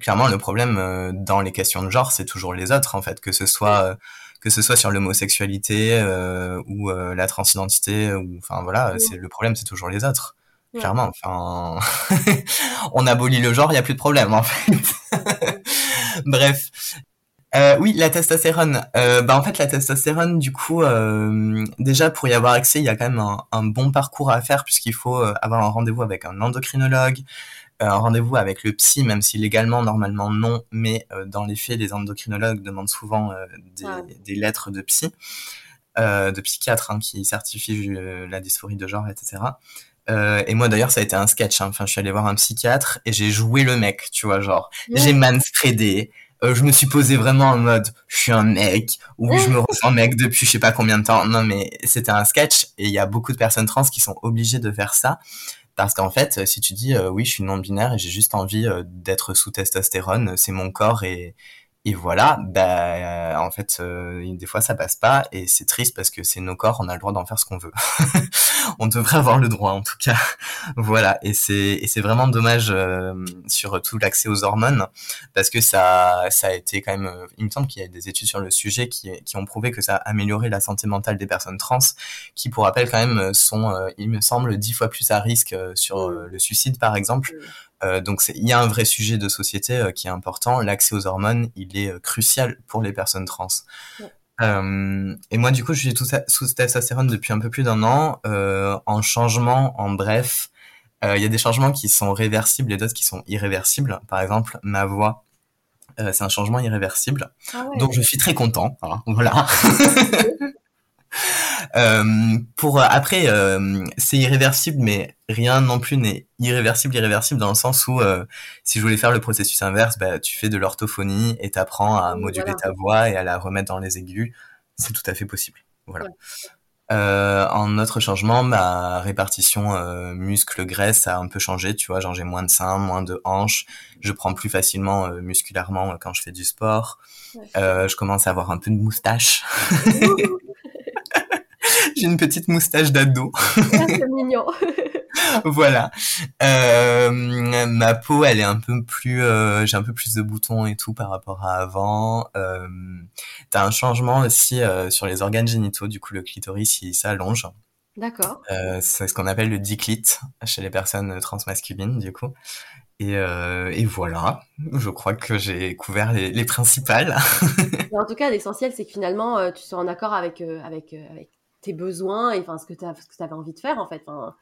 clairement le problème euh, dans les questions de genre c'est toujours les autres en fait. Que ce soit euh, que ce soit sur l'homosexualité euh, ou la transidentité ou enfin voilà c'est le problème c'est toujours les autres clairement. Enfin on abolit le genre il y a plus de problème en fait. Bref. Oui, la testostérone. bah en fait, la testostérone, du coup, déjà pour y avoir accès, il y a quand même un, un bon parcours à faire puisqu'il faut avoir un rendez-vous avec un endocrinologue, un rendez-vous avec le psy, même si légalement, normalement non, mais euh, dans les faits, les endocrinologues demandent souvent euh, des, lettres de psy, de psychiatre hein, qui certifient la dysphorie de genre, etc. et moi d'ailleurs ça a été un sketch. Hein. Enfin, je suis allé voir un psychiatre et j'ai joué le mec, tu vois, genre j'ai manspreadé. je me suis posé vraiment en mode je suis un mec ou je me ressens mec depuis je sais pas combien de temps. Non mais c'était un sketch et il y a beaucoup de personnes trans qui sont obligées de faire ça parce qu'en fait, si tu dis euh, oui, je suis non binaire et j'ai juste envie euh, d'être sous testostérone, c'est mon corps et et voilà, bah, euh, en fait, euh, des fois ça passe pas et c'est triste parce que c'est nos corps, on a le droit d'en faire ce qu'on veut. on devrait avoir le droit en tout cas. voilà, et c'est et c'est vraiment dommage euh, sur tout l'accès aux hormones parce que ça ça a été quand même. il me semble qu'il y a des études sur le sujet qui qui ont prouvé que ça a amélioré la santé mentale des personnes trans, qui pour rappel quand même sont, il me semble, dix fois plus à risque sur le suicide par exemple. Euh, donc il y a un vrai sujet de société euh, qui est important. L'accès aux hormones, il est euh, crucial pour les personnes trans. et moi, du coup, je suis tout sous testostérone depuis un peu plus d'un an. en changement, en bref, il y a des changements qui sont réversibles et d'autres qui sont irréversibles. Par exemple, ma voix, c'est un changement irréversible. Ah donc je suis très content. Hein, voilà. Euh, pour euh, après, euh, c'est irréversible, mais rien non plus n'est irréversible, irréversible dans le sens où si je voulais faire le processus inverse, bah, tu fais de l'orthophonie et t'apprends à moduler ta voix et à la remettre dans les aigus. C'est tout à fait possible. Voilà. Euh, en autre changement, ma répartition euh, muscle-graisse a un peu changé, tu vois, genre j'ai moins de seins, moins de hanches, je prends plus facilement musculairement quand je fais du sport, je commence à avoir un peu de moustache. J'ai une petite moustache d'ado. Ah, c'est mignon. voilà. Euh, ma peau, elle est un peu plus, euh, j'ai un peu plus de boutons et tout par rapport à avant. Euh, T'as un changement aussi sur les organes génitaux. Du coup, le clitoris, il s'allonge. D'accord. C'est ce qu'on appelle le diclite chez les personnes transmasculines, du coup. Et, euh, et, voilà, je crois que j'ai couvert les, les principales. en tout cas, l'essentiel, c'est que finalement, euh, tu sois en accord avec, avec, avec tes besoins et enfin ce que tu avais envie de faire en fait. Enfin,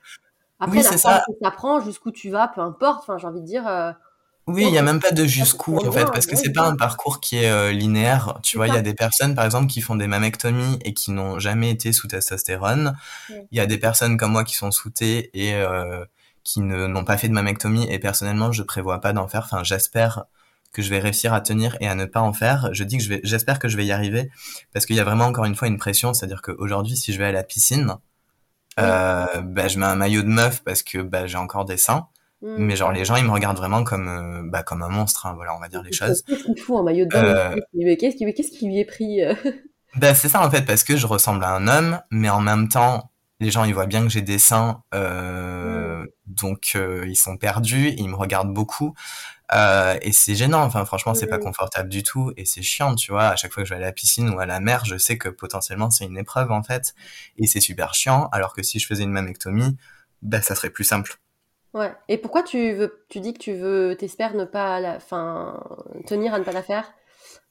après, oui, ça. prend jusqu'où tu vas, peu importe. Enfin, j'ai envie de dire. Euh, oui, il n'y a même pas de jusqu'où en fait, parce que c'est pas un parcours qui est euh, linéaire. Tu vois, il y a des personnes par exemple qui font des mammectomies et qui n'ont jamais été sous testostérone. Il y a des personnes comme moi qui sont sous T et euh, qui n'ont pas fait de mammectomie et personnellement je prévois pas d'en faire. Enfin, j'espère que je vais réussir à tenir et à ne pas en faire. Je dis que je vais, j'espère que je vais y arriver parce qu'il y a vraiment encore une fois une pression, c'est-à-dire qu'aujourd'hui, si je vais à la piscine, euh, bah, je mets un maillot de meuf parce que bah, j'ai encore des seins. Mm. Mais genre les gens ils me regardent vraiment comme euh, bah, comme un monstre hein, voilà on va dire les choses. Qu'est-ce qu'il fout un maillot de euh... Qu'est-ce qui qu'est-ce qui lui est pris euh? Bah c'est ça en fait parce que je ressemble à un homme mais en même temps les gens ils voient bien que j'ai des seins euh, mm. donc ils sont perdus ils me regardent beaucoup euh, et c'est gênant, enfin franchement c'est pas mmh. confortable du tout et c'est chiant, tu vois. À chaque fois que je vais à la piscine ou à la mer, je sais que potentiellement c'est une épreuve en fait et c'est super chiant. Alors que si je faisais une mammectomie, bah ça serait plus simple. Ouais. Et pourquoi tu veux, tu dis que tu veux, t'espères ne pas, la, fin, tenir à ne pas la faire?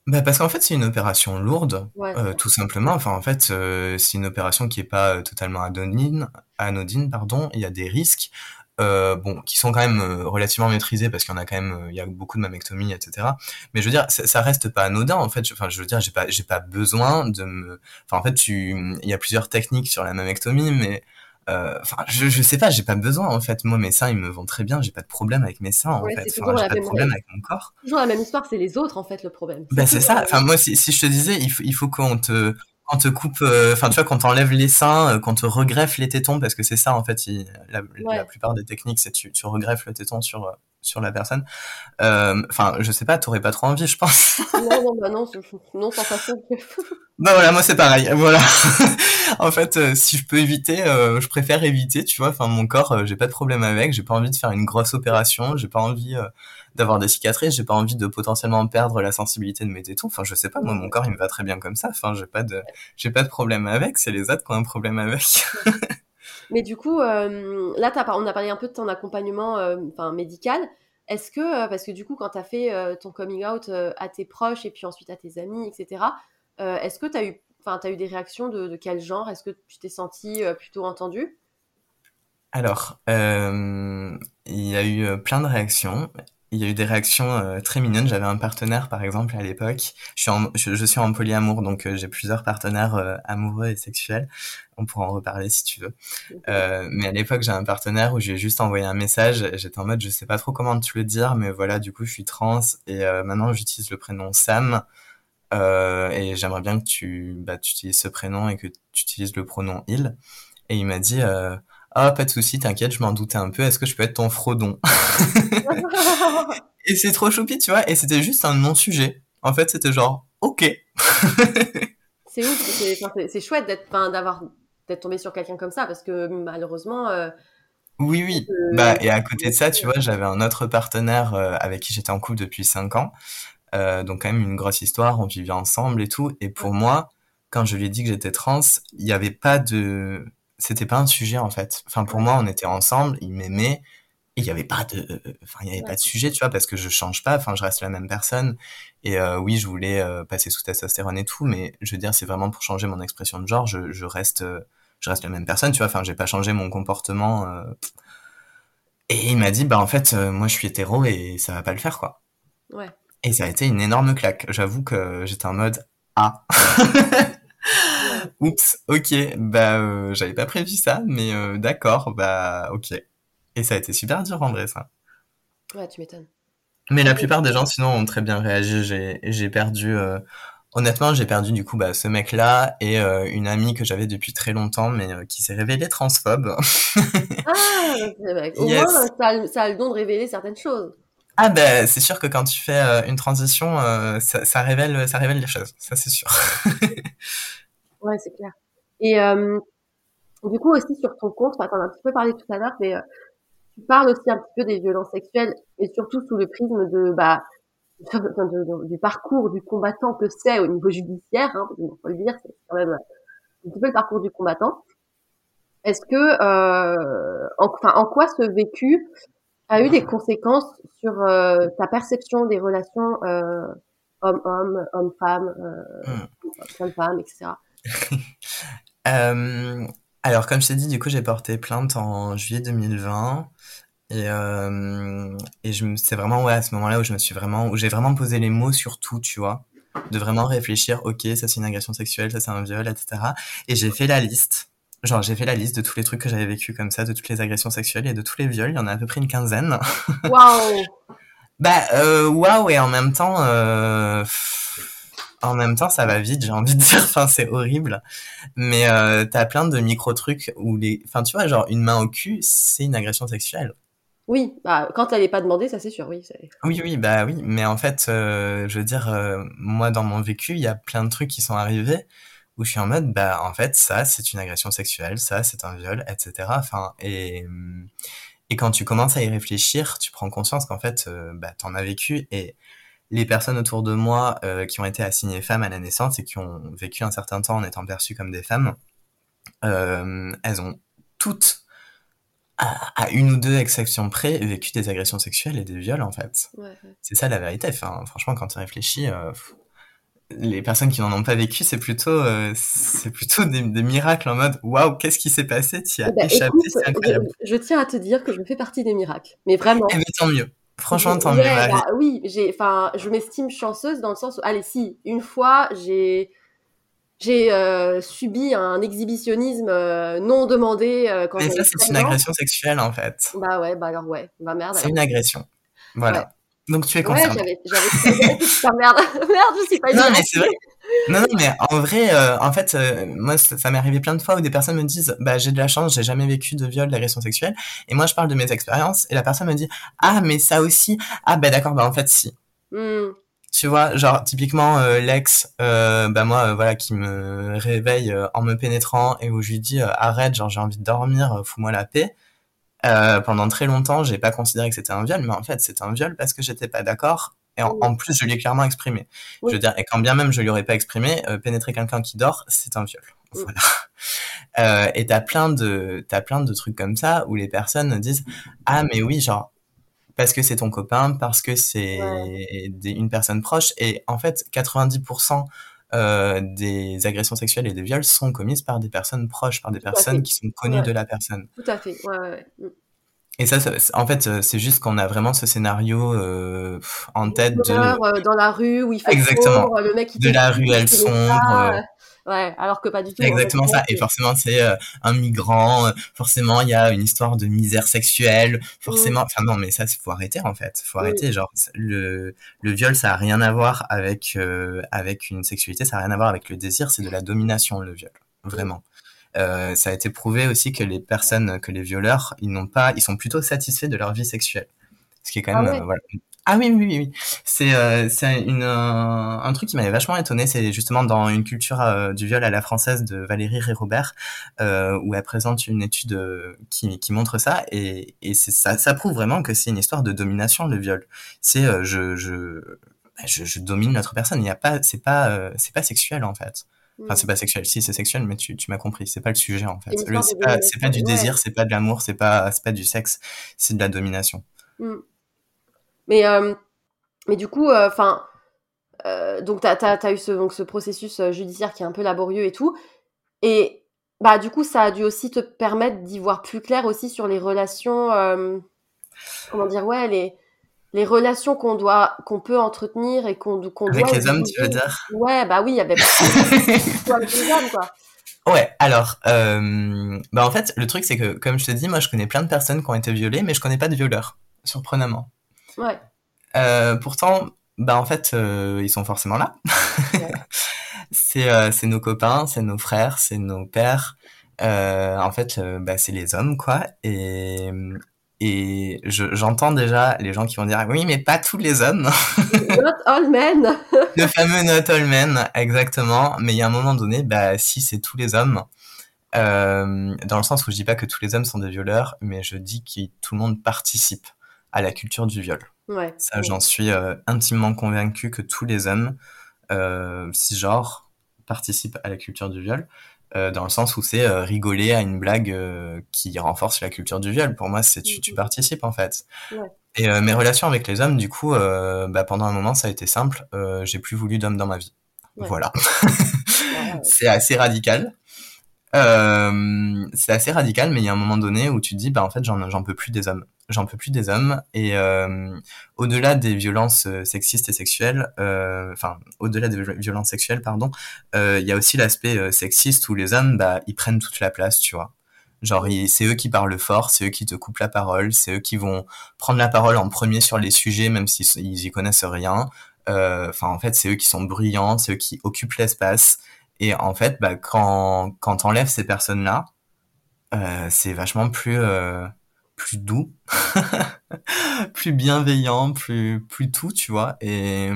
Bah parce qu'en fait c'est une opération lourde, euh, tout simplement. Enfin en fait euh, c'est une opération qui est pas totalement anodine, anodine pardon. Il y a des risques. Euh, bon, qui sont quand même euh, relativement maîtrisés parce qu'il y en a quand même, euh, il y a beaucoup de mammectomies, etc. Mais je veux dire, ça, ça reste pas anodin en fait. Enfin, je veux dire, j'ai pas, j'ai pas besoin de me. Enfin, en fait, tu, il y a plusieurs techniques sur la mammectomie, mais euh, enfin, je, je sais pas, j'ai pas besoin en fait. Moi, mes seins, ils me vont très bien. J'ai pas de problème avec mes seins en fait. Enfin, j'ai pas de même- problème avec mon corps. Toujours la même histoire, c'est les autres en fait le problème. Ben c'est ça. Enfin moi si, si je te disais il faut il faut qu'on te qu'on te coupe euh, enfin tu vois qu'on t'enlève les seins, euh, qu'on te regreffe les tétons parce que c'est ça en fait il- la, Ouais. la plupart des techniques c'est tu tu regreffes le téton sur euh, sur la personne. Euh, Enfin je sais pas t'aurais pas trop envie je pense. Non, non, bah non, c'est- non, sans façon. Bah voilà moi c'est pareil voilà. en fait euh, si je peux éviter euh, je préfère éviter tu vois enfin mon corps euh, j'ai pas de problème avec j'ai pas envie de faire une grosse opération j'ai pas envie euh, d'avoir des cicatrices j'ai pas envie de potentiellement perdre la sensibilité de mes tétons. Enfin je sais pas moi mon corps il me va très bien comme ça. Enfin j'ai pas de j'ai pas de problème avec. C'est les autres qui ont un problème avec. Mais du coup, euh, là, on a parlé un peu de ton accompagnement euh, enfin, médical. Est-ce que, euh, parce que du coup, quand tu as fait euh, ton coming out à tes proches et puis ensuite à tes amis, etc., est-ce que tu as eu, as eu des réactions de, de quel genre? Est-ce que tu t'es senti plutôt entendu alors il y a eu plein de réactions il y a eu des réactions euh, très mignonnes j'avais un partenaire par exemple à l'époque je suis en, je, je suis en polyamour donc euh, j'ai plusieurs partenaires euh, amoureux et sexuels on pourra en reparler si tu veux mais à l'époque, j'ai un partenaire où j'ai juste envoyé un message. J'étais en mode, je sais pas trop comment te le dire, mais voilà, du coup, je suis trans et maintenant j'utilise le prénom Sam. Et j'aimerais bien que tu, bah, tu utilises ce prénom et que tu utilises le pronom il. Et il m'a dit, ah, pas de souci, t'inquiète, je m'en doutais un peu. Est-ce que je peux être ton frodon? Et c'est trop choupi, tu vois. Et c'était juste un non-sujet. En fait, c'était genre, ok. C'est ouf, c'est- chouette d'être, enfin, d'avoir d'être tombé sur quelqu'un comme ça parce que malheureusement, euh, Oui, oui. Euh, Bah, et à côté de ça, tu vois, j'avais un autre partenaire euh, avec qui j'étais en couple depuis 5 ans. Donc quand même une grosse histoire, on vivait ensemble et tout. Et pour moi, quand je lui ai dit que j'étais trans, il n'y avait pas de... C'était pas un sujet en fait. Enfin pour moi, on était ensemble, il m'aimait. Il n'y avait pas de... Enfin, il y avait Ouais. pas de sujet, tu vois, parce que je change pas, enfin je reste la même personne. Et euh, oui, je voulais euh, passer sous testostérone et tout, mais je veux dire, c'est vraiment pour changer mon expression de genre, je, je reste... euh, je reste la même personne, tu vois, enfin j'ai pas changé mon comportement... euh, et il m'a dit, bah en fait, euh, moi je suis hétéro et ça va pas le faire, quoi. ouais. Et ça a été une énorme claque. J'avoue que j'étais en mode, ah. Oups, ok, bah euh, j'avais pas prévu ça, mais euh, d'accord, bah ok. Et ça a été super dur en vrai, ça. Ouais, tu m'étonnes. Mais la plupart des gens, sinon, ont très bien réagi. J'ai j'ai perdu... euh, Honnêtement, j'ai perdu du coup bah, ce mec-là et euh, une amie que j'avais depuis très longtemps, mais euh, qui s'est révélée transphobe. Ah, c'est vrai. au Yes. moins, ça, a- ça a le don de révéler certaines choses. Ah ben c'est sûr que quand tu fais euh, une transition, euh, ça, ça révèle, ça révèle les choses, ça c'est sûr. Ouais, c'est clair. Et euh, du coup aussi sur ton compte, enfin, t'en as un petit peu parlé tout à l'heure, mais euh, tu parles aussi un petit peu des violences sexuelles, et surtout sous le prisme de bah de- de- du parcours du combattant que c'est au niveau judiciaire, hein, qu'il faut le dire, c'est quand même euh, un petit peu le parcours du combattant. Est-ce que, euh, en, enfin, en quoi ce vécu a eu des conséquences sur euh, ta perception des relations euh, homme-homme, homme-femme, euh, Hmm. femme-femme, etc. Euh, alors comme je t'ai dit, du coup j'ai porté plainte en juillet 2020 et euh, et c'est vraiment ouais à ce moment-là où je me suis vraiment où j'ai vraiment posé les mots sur tout, tu vois, de vraiment réfléchir, ok ça c'est une agression sexuelle, ça c'est un viol, etc. Et j'ai fait la liste. Genre j'ai fait la liste de tous les trucs que j'avais vécu comme ça, de toutes les agressions sexuelles et de tous les viols. Il y en a à peu près une quinzaine. Waouh Bah, euh, waouh, et en même temps, euh, en même temps, ça va vite, j'ai envie de dire, enfin, c'est horrible. Mais euh, t'as plein de micro-trucs où les... Enfin, tu vois, genre, une main au cul, c'est une agression sexuelle. Oui, bah, quand elle n'est pas demandée, ça c'est sûr, oui. Oui, oui, bah oui, mais en fait, euh, je veux dire, euh, moi, dans mon vécu, il y a plein de trucs qui sont arrivés où je suis en mode, bah, en fait, ça, c'est une agression sexuelle, ça, c'est un viol, etc. Enfin, et... Et quand tu commences à y réfléchir, tu prends conscience qu'en fait, euh, bah, t'en as vécu et les personnes autour de moi euh, qui ont été assignées femmes à la naissance et qui ont vécu un certain temps en étant perçues comme des femmes, euh, elles ont toutes, à, à une ou deux exceptions près, vécu des agressions sexuelles et des viols en fait. Ouais, ouais. C'est ça la vérité. Enfin, franchement, quand tu réfléchis, euh, les personnes qui n'en ont pas vécu, c'est plutôt, c'est plutôt des, des miracles en mode waouh, qu'est-ce qui s'est passé? Tu as Eh ben, échappé, écoute, c'est incroyable. je, je tiens à te dire que je fais partie des miracles, mais vraiment. Eh ben, tant mieux. Franchement, tant Ouais, mieux, bah oui, j'ai, enfin, je m'estime chanceuse dans le sens où, allez, si, une fois, j'ai, j'ai euh, subi un exhibitionnisme euh, non demandé euh, quand Mais ça, c'est 13 une agression sexuelle, en fait. Bah ouais, bah alors ouais, bah merde. C'est une agression. Voilà. Ouais. Donc tu es Ouais, concernée. j'avais, j'avais, merde, merde, je suis pas Non, mais c'est vrai. Non, non, mais en vrai, euh, en fait, euh, moi, ça, ça m'est arrivé plein de fois où des personnes me disent, bah, j'ai de la chance, j'ai jamais vécu de viol, d'agression sexuelle. Et moi, je parle de mes expériences, et la personne me dit, ah, mais ça aussi. Ah, bah, d'accord, bah, en fait, si. Hmm, Tu vois, genre, typiquement, euh, l'ex, euh, bah, moi, euh, voilà, qui me réveille euh, en me pénétrant et où je lui dis, arrête, genre, j'ai envie de dormir, fous-moi la paix. Euh, pendant très longtemps, j'ai pas considéré que c'était un viol, mais en fait, c'était un viol parce que j'étais pas d'accord. Et en, Oui. en plus, je lui ai clairement exprimé. Oui. Je veux dire, et quand bien même je lui aurais pas exprimé, euh, pénétrer quelqu'un qui dort, c'est un viol. Mm. Voilà. Euh, et t'as plein de, t'as plein de trucs comme ça où les personnes disent, ah, mais oui, genre, parce que c'est ton copain, parce que c'est Ouais. une personne proche. Et en fait, 90% euh, des agressions sexuelles et des viols sont commises par des personnes proches, par des personnes qui sont connues Ouais. de la personne. tout à fait. Ouais. Hmm. Et ça, en fait, euh, c'est juste qu'on a vraiment ce scénario euh, en tête de, euh, dans la rue où il fait Exactement. le mec qui de la dit, rue, je elle connais sombre. euh, Ouais, alors que pas du tout. Exactement ça. Et forcément, c'est euh, un migrant. euh, forcément, il y a une histoire de misère sexuelle. Forcément, enfin non, mais ça, faut arrêter en fait. Faut Oui. arrêter. Genre, le le viol, ça a rien à voir avec euh, avec une sexualité. Ça a rien à voir avec le désir. C'est de la domination le viol, vraiment. Euh, ça a été prouvé aussi que les personnes, que les violeurs, ils n'ont pas, ils sont plutôt satisfaits de leur vie sexuelle. Ce qui est quand Ah même, ouais. euh, voilà. Ah oui, oui, oui, oui. C'est euh, c'est une euh, un truc qui m'avait vachement étonné, c'est justement dans une culture euh, du viol à la française de Valérie Ré-Robert, euh, où elle présente une étude qui, qui montre ça, et, et ça, ça prouve vraiment que c'est une histoire de domination le viol. C'est euh, je je, bah, je je domine l'autre personne. Il y a pas, c'est pas euh, c'est pas sexuel en fait. Enfin, Hmm. c'est pas sexuel. Si, c'est sexuel, mais tu, tu m'as compris. C'est pas le sujet, en fait. C'est pas, du désir, c'est pas de l'amour, c'est pas, pas du sexe, c'est de la domination. Hmm. Mais, euh, mais du coup, enfin, donc t'as as, eu ce, donc, ce processus euh, judiciaire qui est un peu laborieux et tout, et bah du coup, ça a dû aussi te permettre d'y voir plus clair aussi sur les relations, euh, comment dire, ouais, les les relations qu'on doit, qu'on peut entretenir et qu'on qu'on doit. Avec les hommes, tu veux dire? Ouais, bah oui, il y avait pas avec les hommes, quoi. Ouais, alors, euh, bah en fait, le truc, c'est que, comme je te dis, moi, je connais plein de personnes qui ont été violées, mais je connais pas de violeurs, surprenamment. Ouais. Euh, pourtant, bah en fait, euh, ils sont forcément là. Ouais. c'est euh, c'est nos copains, c'est nos frères, c'est nos pères. Euh, en fait, euh, bah, c'est les hommes, quoi. Et, et je- j'entends déjà les gens qui vont dire oui, mais pas tous les hommes. Not all men. le fameux not all men, exactement. Mais il y a un moment donné, bah si c'est tous les hommes. Euh, dans le sens où je dis pas que tous les hommes sont des violeurs, mais je dis que tout le monde participe à la culture du viol. Ouais. Ça, ouais. j'en suis euh, intimement convaincu que tous les hommes euh, cisgenres participent à la culture du viol, dans le sens où c'est euh, rigoler à une blague euh, qui renforce la culture du viol. Pour moi, c'est tu, tu Mhm. participes en fait. Ouais. Et euh, mes relations avec les hommes, du coup, euh, bah, pendant un moment, ça a été simple. Euh, J'ai plus voulu d'hommes dans ma vie. Ouais. Voilà. C'est assez radical. Euh, c'est assez radical, mais il y a un moment donné où tu te dis, bah en fait, j'en j'en peux plus des hommes. J'en peux plus des hommes. Et euh, au-delà des violences euh, sexistes et sexuelles, euh, enfin, au-delà des vi- violences sexuelles, pardon, euh, il y a aussi l'aspect euh, sexiste où les hommes, bah, ils prennent toute la place, tu vois. Genre, c'est eux qui parlent fort, c'est eux qui te coupent la parole, c'est eux qui vont prendre la parole en premier sur les sujets, même s'ils ils y connaissent rien. Enfin, en fait, c'est eux qui sont bruyants, c'est eux qui occupent l'espace. Et en fait, bah, quand, quand t'enlèves ces personnes-là, c'est vachement plus, plus doux, plus bienveillant, plus, plus tout, tu vois. Et,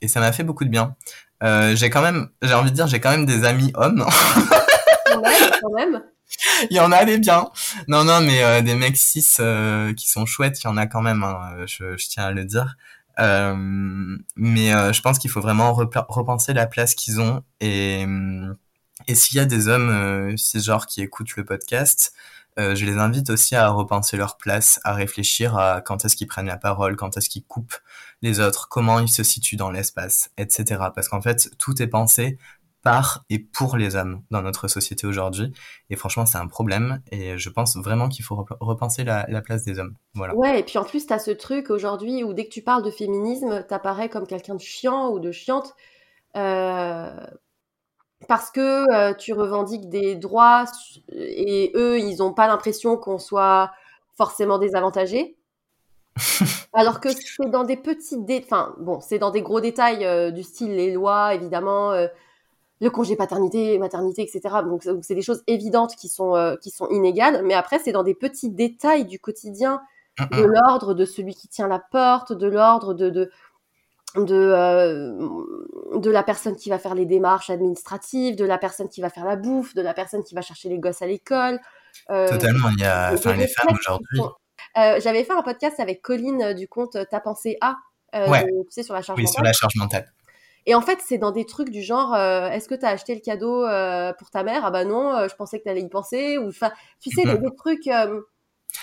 et ça m'a fait beaucoup de bien. Euh, j'ai quand même, j'ai envie de dire, j'ai quand même des amis hommes. Quand même. il y en a des biens. Non, non, mais euh, des mecs cis euh, qui sont chouettes, il y en a quand même, hein, je, je tiens à le dire. Euh, mais euh, je pense qu'il faut vraiment repenser la place qu'ils ont. Et, et s'il y a des hommes euh, cisgenres qui écoutent le podcast, euh, je les invite aussi à repenser leur place, à réfléchir à quand est-ce qu'ils prennent la parole, quand est-ce qu'ils coupent les autres, comment ils se situent dans l'espace, etc. Parce qu'en fait, tout est pensé par et pour les hommes dans notre société aujourd'hui. Et franchement, c'est un problème. Et je pense vraiment qu'il faut rep- repenser la, la place des hommes. Voilà. Ouais, et puis en plus, t'as ce truc aujourd'hui où dès que tu parles de féminisme, t'apparais comme quelqu'un de chiant ou de chiante. Euh, parce que euh, tu revendiques des droits et eux, ils n'ont pas l'impression qu'on soit forcément désavantagé. Alors que c'est dans des petits détails, enfin bon, c'est dans des gros détails euh, du style les lois, évidemment, euh, le congé paternité, maternité, etc. Donc c'est des choses évidentes qui sont qui sont inégales, mais après c'est dans des petits détails du quotidien, de l'ordre de celui qui tient la porte, de l'ordre de, de de, euh, de la personne qui va faire les démarches administratives, de la personne qui va faire la bouffe, de la personne qui va chercher les gosses à l'école. Euh, Totalement, il y a enfin, les femmes aujourd'hui. Euh, J'avais fait un podcast avec Colline du compte Ta pensée A, ouais. tu sais, sur la charge oui, mentale. sur la charge mentale. Et en fait, c'est dans des trucs du genre, est-ce que tu as acheté le cadeau pour ta mère? Ah bah non, je pensais que tu allais y penser. Ou, tu sais, des, des trucs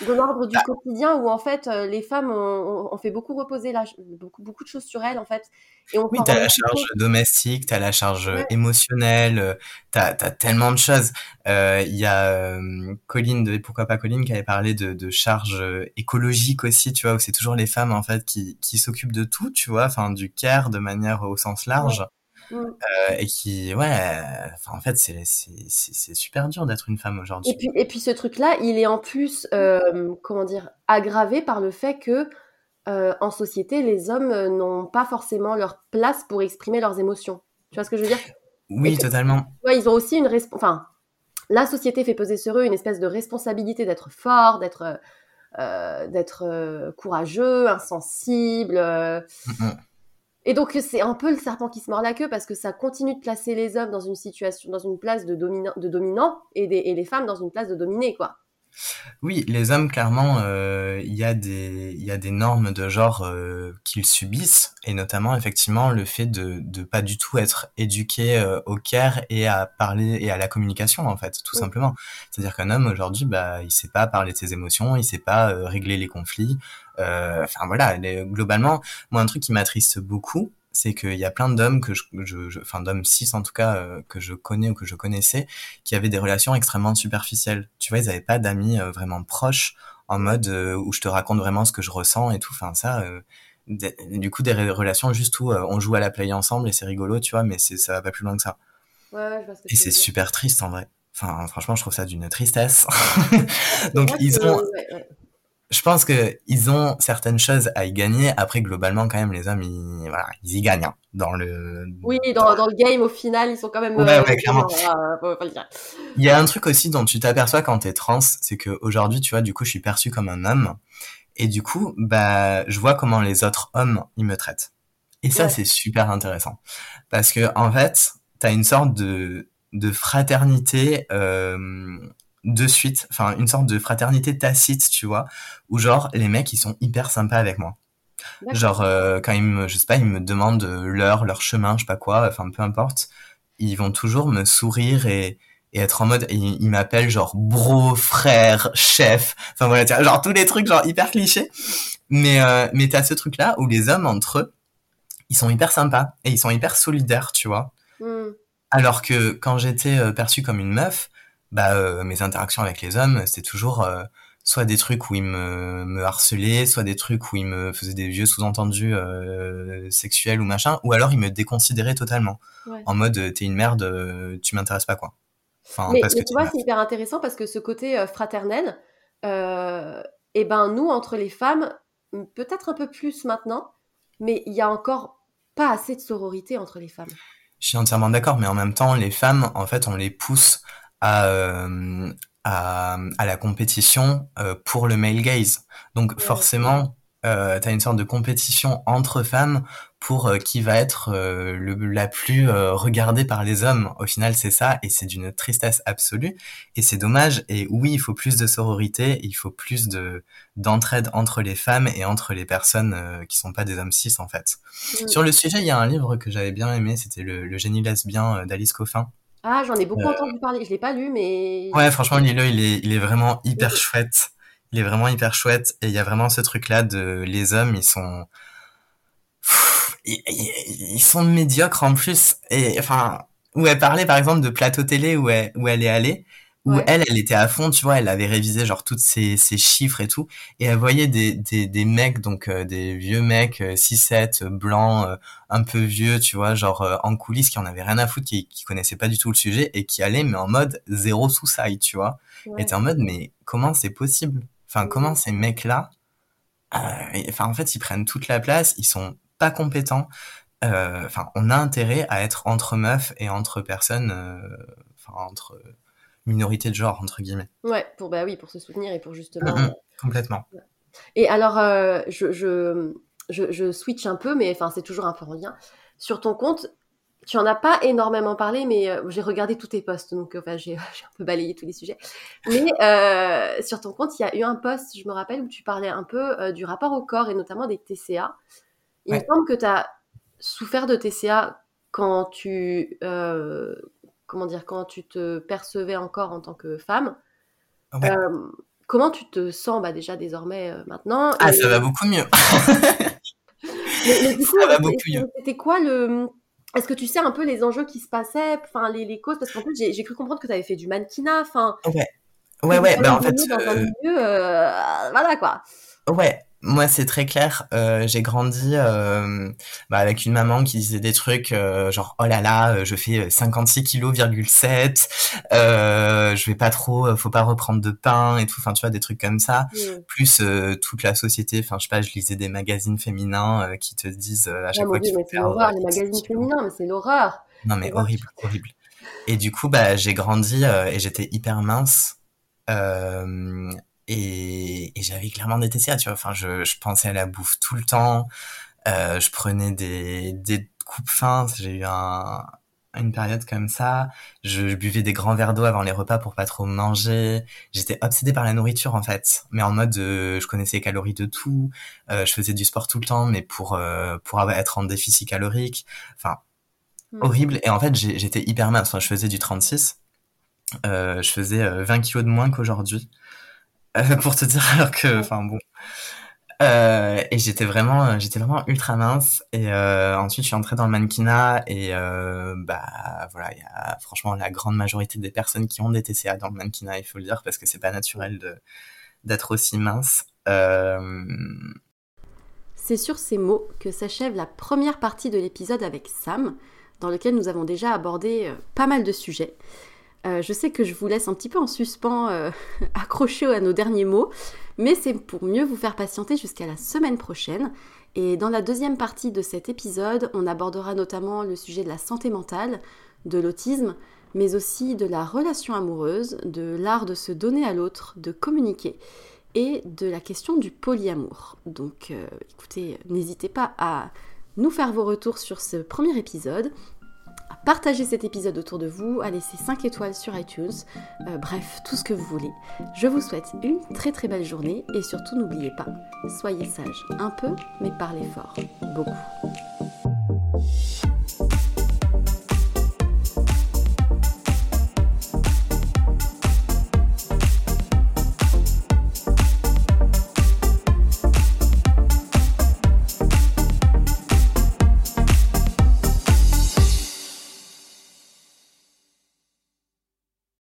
de l'ordre du bah quotidien où en fait euh, les femmes ont, fait beaucoup reposer la, beaucoup, beaucoup de choses sur elles en fait. Et on oui, t'as la charge domestique, t'as la charge émotionnelle, euh, t'as as tellement de choses. Euh, il y a Colline de Pourquoi pas Colline qui avait parlé de, de charge écologique aussi, tu vois, où c'est toujours les femmes en fait qui, qui s'occupent de tout, tu vois, enfin du care de manière au sens large. Mm. Euh, et qui, ouais, en fait, c'est super dur d'être une femme aujourd'hui. Et puis, et puis ce truc-là, il est en plus, euh, comment dire, aggravé par le fait que euh, en société, les hommes n'ont pas forcément leur place pour exprimer leurs émotions. Tu vois ce que je veux dire? Oui, totalement. Ouais, ils ont aussi une enfin, la société fait peser sur eux une espèce de responsabilité d'être fort, d'être d'être courageux, insensible. Mm, mm. Et donc c'est un peu le serpent qui se mord la queue parce que ça continue de placer les hommes dans une situation, dans une place de, dominant, de dominant et, des, et les femmes dans une place de dominé, quoi. Oui, les hommes, clairement, euh, il y, a des, y a des normes de genre euh, qu'ils subissent, et notamment, effectivement, le fait de ne pas du tout être éduqué euh, au care et à parler et à la communication, en fait, tout simplement. C'est-à-dire qu'un homme, aujourd'hui, bah, il sait pas parler de ses émotions, il sait pas régler les conflits. Enfin, voilà, globalement, moi, un truc qui m'attriste beaucoup, c'est qu'il y a plein d'hommes que je, je, enfin d'hommes cis en tout cas euh, que je connais ou que je connaissais qui avaient des relations extrêmement superficielles. Tu vois, ils n'avaient pas d'amis euh, vraiment proches en mode euh, où je te raconte vraiment ce que je ressens et tout. Enfin ça, du coup des relations juste où on joue à la play ensemble et c'est rigolo, tu vois, mais c'est ça va pas plus loin que ça. Ouais, je vois et c'est super triste en vrai. Enfin, franchement, je trouve ça d'une tristesse. Donc, ils ont, je pense que ils ont certaines choses à y gagner. Après, globalement, quand même, les hommes, ils, voilà, ils y gagnent hein, dans le. Oui, dans, dans, le game, au final, ils sont quand même. Ouais, euh, ouais, clairement. il y a un truc aussi dont tu t'aperçois quand t'es trans, c'est que aujourd'hui, tu vois, du coup, je suis perçu comme un homme, et du coup, bah, je vois comment les autres hommes ils me traitent. Et ça, c'est super intéressant parce que en fait, t'as une sorte de de fraternité euh, de suite, enfin une sorte de fraternité tacite, tu vois, où genre les mecs ils sont hyper sympas avec moi. Genre euh, quand ils me, je sais pas, ils me demandent l'heure, leur chemin, je sais pas quoi, enfin peu importe, ils vont toujours me sourire et, et être en mode, ils, m'appellent genre bro, frère, chef, enfin voilà, genre tous les trucs genre hyper clichés. Mais euh, mais t'as ce truc là où les hommes entre eux, ils sont hyper sympas et ils sont hyper solidaires, tu vois. Hmm. Alors que quand j'étais euh, perçue comme une meuf, bah, euh, mes interactions avec les hommes, c'était toujours euh, soit des trucs où ils me, me harcelaient, soit des trucs où ils me faisaient des vieux sous-entendus euh, sexuels ou machin, ou alors ils me déconsidéraient totalement. En mode, t'es une merde, tu m'intéresses pas, quoi. Enfin, mais, parce que tu vois, c'est hyper intéressant parce que ce côté fraternel, et eh ben nous, entre les femmes, peut-être un peu plus maintenant, mais il y a encore pas assez de sororité entre les femmes. Je suis entièrement d'accord, mais en même temps, les femmes, en fait, on les pousse à, euh, à, à, la compétition euh, pour le male gaze. Donc forcément, euh, tu as une sorte de compétition entre femmes pour euh, qui va être euh, le, la plus regardée par les hommes. Au final, c'est ça, et c'est d'une tristesse absolue, et c'est dommage. Et oui, il faut plus de sororité, il faut plus de d'entraide entre les femmes et entre les personnes qui sont pas des hommes cis en fait. Mm. Sur le sujet, il y a un livre que j'avais bien aimé, c'était le, le, génie lesbien d'Alice Coffin. Ah, j'en ai beaucoup euh, entendu parler. Je l'ai pas lu, mais. Ouais, franchement, Lilo, il est, il est vraiment hyper chouette. Il est vraiment hyper chouette. Et il y a vraiment ce truc-là de les hommes, ils sont. ils, sont médiocres en plus. Et enfin, où elle parlait par exemple de plateau télé où elle, où elle est allée, où elle, elle était à fond, tu vois, elle avait révisé genre toutes ces, ces chiffres et tout, et elle voyait des, des, des mecs, donc euh, des vieux mecs, 6-7, euh, blancs, euh, un peu vieux, tu vois, genre en coulisses, qui en avaient rien à foutre, qui, qui connaissaient pas du tout le sujet, et qui allaient, mais en mode zéro sous-side, tu vois. Ouais. Et t'es en mode, mais comment c'est possible? Enfin, comment ces mecs-là, enfin, en fait, ils prennent toute la place, ils sont pas compétents, enfin, on a intérêt à être entre meufs et entre personnes, enfin, entre minorité de genre entre guillemets. Ouais, pour bah oui, pour se soutenir et pour justement. Complètement. Et alors, euh, je, je, je, je, switch un peu, mais enfin c'est toujours un peu en lien. Sur ton compte, tu en as pas énormément parlé, mais euh, j'ai regardé tous tes posts, donc enfin j'ai un peu balayé tous les sujets. Mais euh, sur ton compte, il y a eu un post, je me rappelle, où tu parlais un peu du rapport au corps et notamment des TCA. Il me semble que tu as souffert de TCA quand tu comment dire, quand tu te percevais encore en tant que femme. Euh, comment tu te sens bah, déjà désormais euh, maintenant Ah, ça va beaucoup mieux. mais, du coup, ça va beaucoup mieux. C'était quoi le. Est-ce que tu sais un peu les enjeux qui se passaient, enfin les, les causes? Parce qu'en fait, j'ai cru comprendre que tu avais fait du mannequinat. Enfin, ouais, ouais, ouais. Bah, en fait, dans un milieu, euh, voilà quoi. Ouais, moi, c'est très clair. Euh, j'ai grandi euh, bah, avec une maman qui disait des trucs euh, genre oh là là, je fais 56 kg 7, je vais pas trop, faut pas reprendre de pain et tout. Enfin, tu vois des trucs comme ça. Plus toute la société. Enfin, je sais pas, je lisais des magazines féminins qui te disent à chaque fois qu'il faut faire. l'horreur, les magazines féminins, mais c'est l'horreur. Non mais horrible, horrible. Et du coup, bah j'ai grandi et j'étais hyper mince. Euh, et, et j'avais clairement des TCA, tu vois. Enfin, je, je, pensais à la bouffe tout le temps. Euh, je prenais des, des coupes fins. J'ai eu un, une période comme ça. Je, je, buvais des grands verres d'eau avant les repas pour pas trop manger. J'étais obsédée par la nourriture en fait, mais en mode euh, je connaissais les calories de tout. Euh, je faisais du sport tout le temps, mais pour euh, pour être en déficit calorique. Enfin mmh. horrible. Et en fait j'étais hyper mince. Enfin, je faisais du 36. Euh, je faisais 20 kilos de moins qu'aujourd'hui. Euh, pour te dire alors que enfin bon. Euh, et j'étais vraiment j'étais vraiment ultra mince. Et euh, ensuite je suis entrée dans le mannequinat et euh, bah voilà il y a franchement la grande majorité des personnes qui ont des TCA dans le mannequinat il faut le dire parce que c'est pas naturel d'être aussi mince. Euh... c'est sur ces mots que s'achève la première partie de l'épisode avec Sam dans lequel nous avons déjà abordé pas mal de sujets euh, je sais que je vous laisse un petit peu en suspens, euh, accroché à nos derniers mots, mais c'est pour mieux vous faire patienter jusqu'à la semaine prochaine. Et dans la deuxième partie de cet épisode, on abordera notamment le sujet de la santé mentale, de l'autisme, mais aussi de la relation amoureuse, de l'art de se donner à l'autre, de communiquer, et de la question du polyamour. Donc euh, écoutez, n'hésitez pas à nous faire vos retours sur ce premier épisode à partager cet épisode autour de vous, à laisser 5 étoiles sur iTunes, euh, bref, tout ce que vous voulez. Je vous souhaite une très très belle journée et surtout n'oubliez pas, soyez sages un peu, mais parlez fort, beaucoup.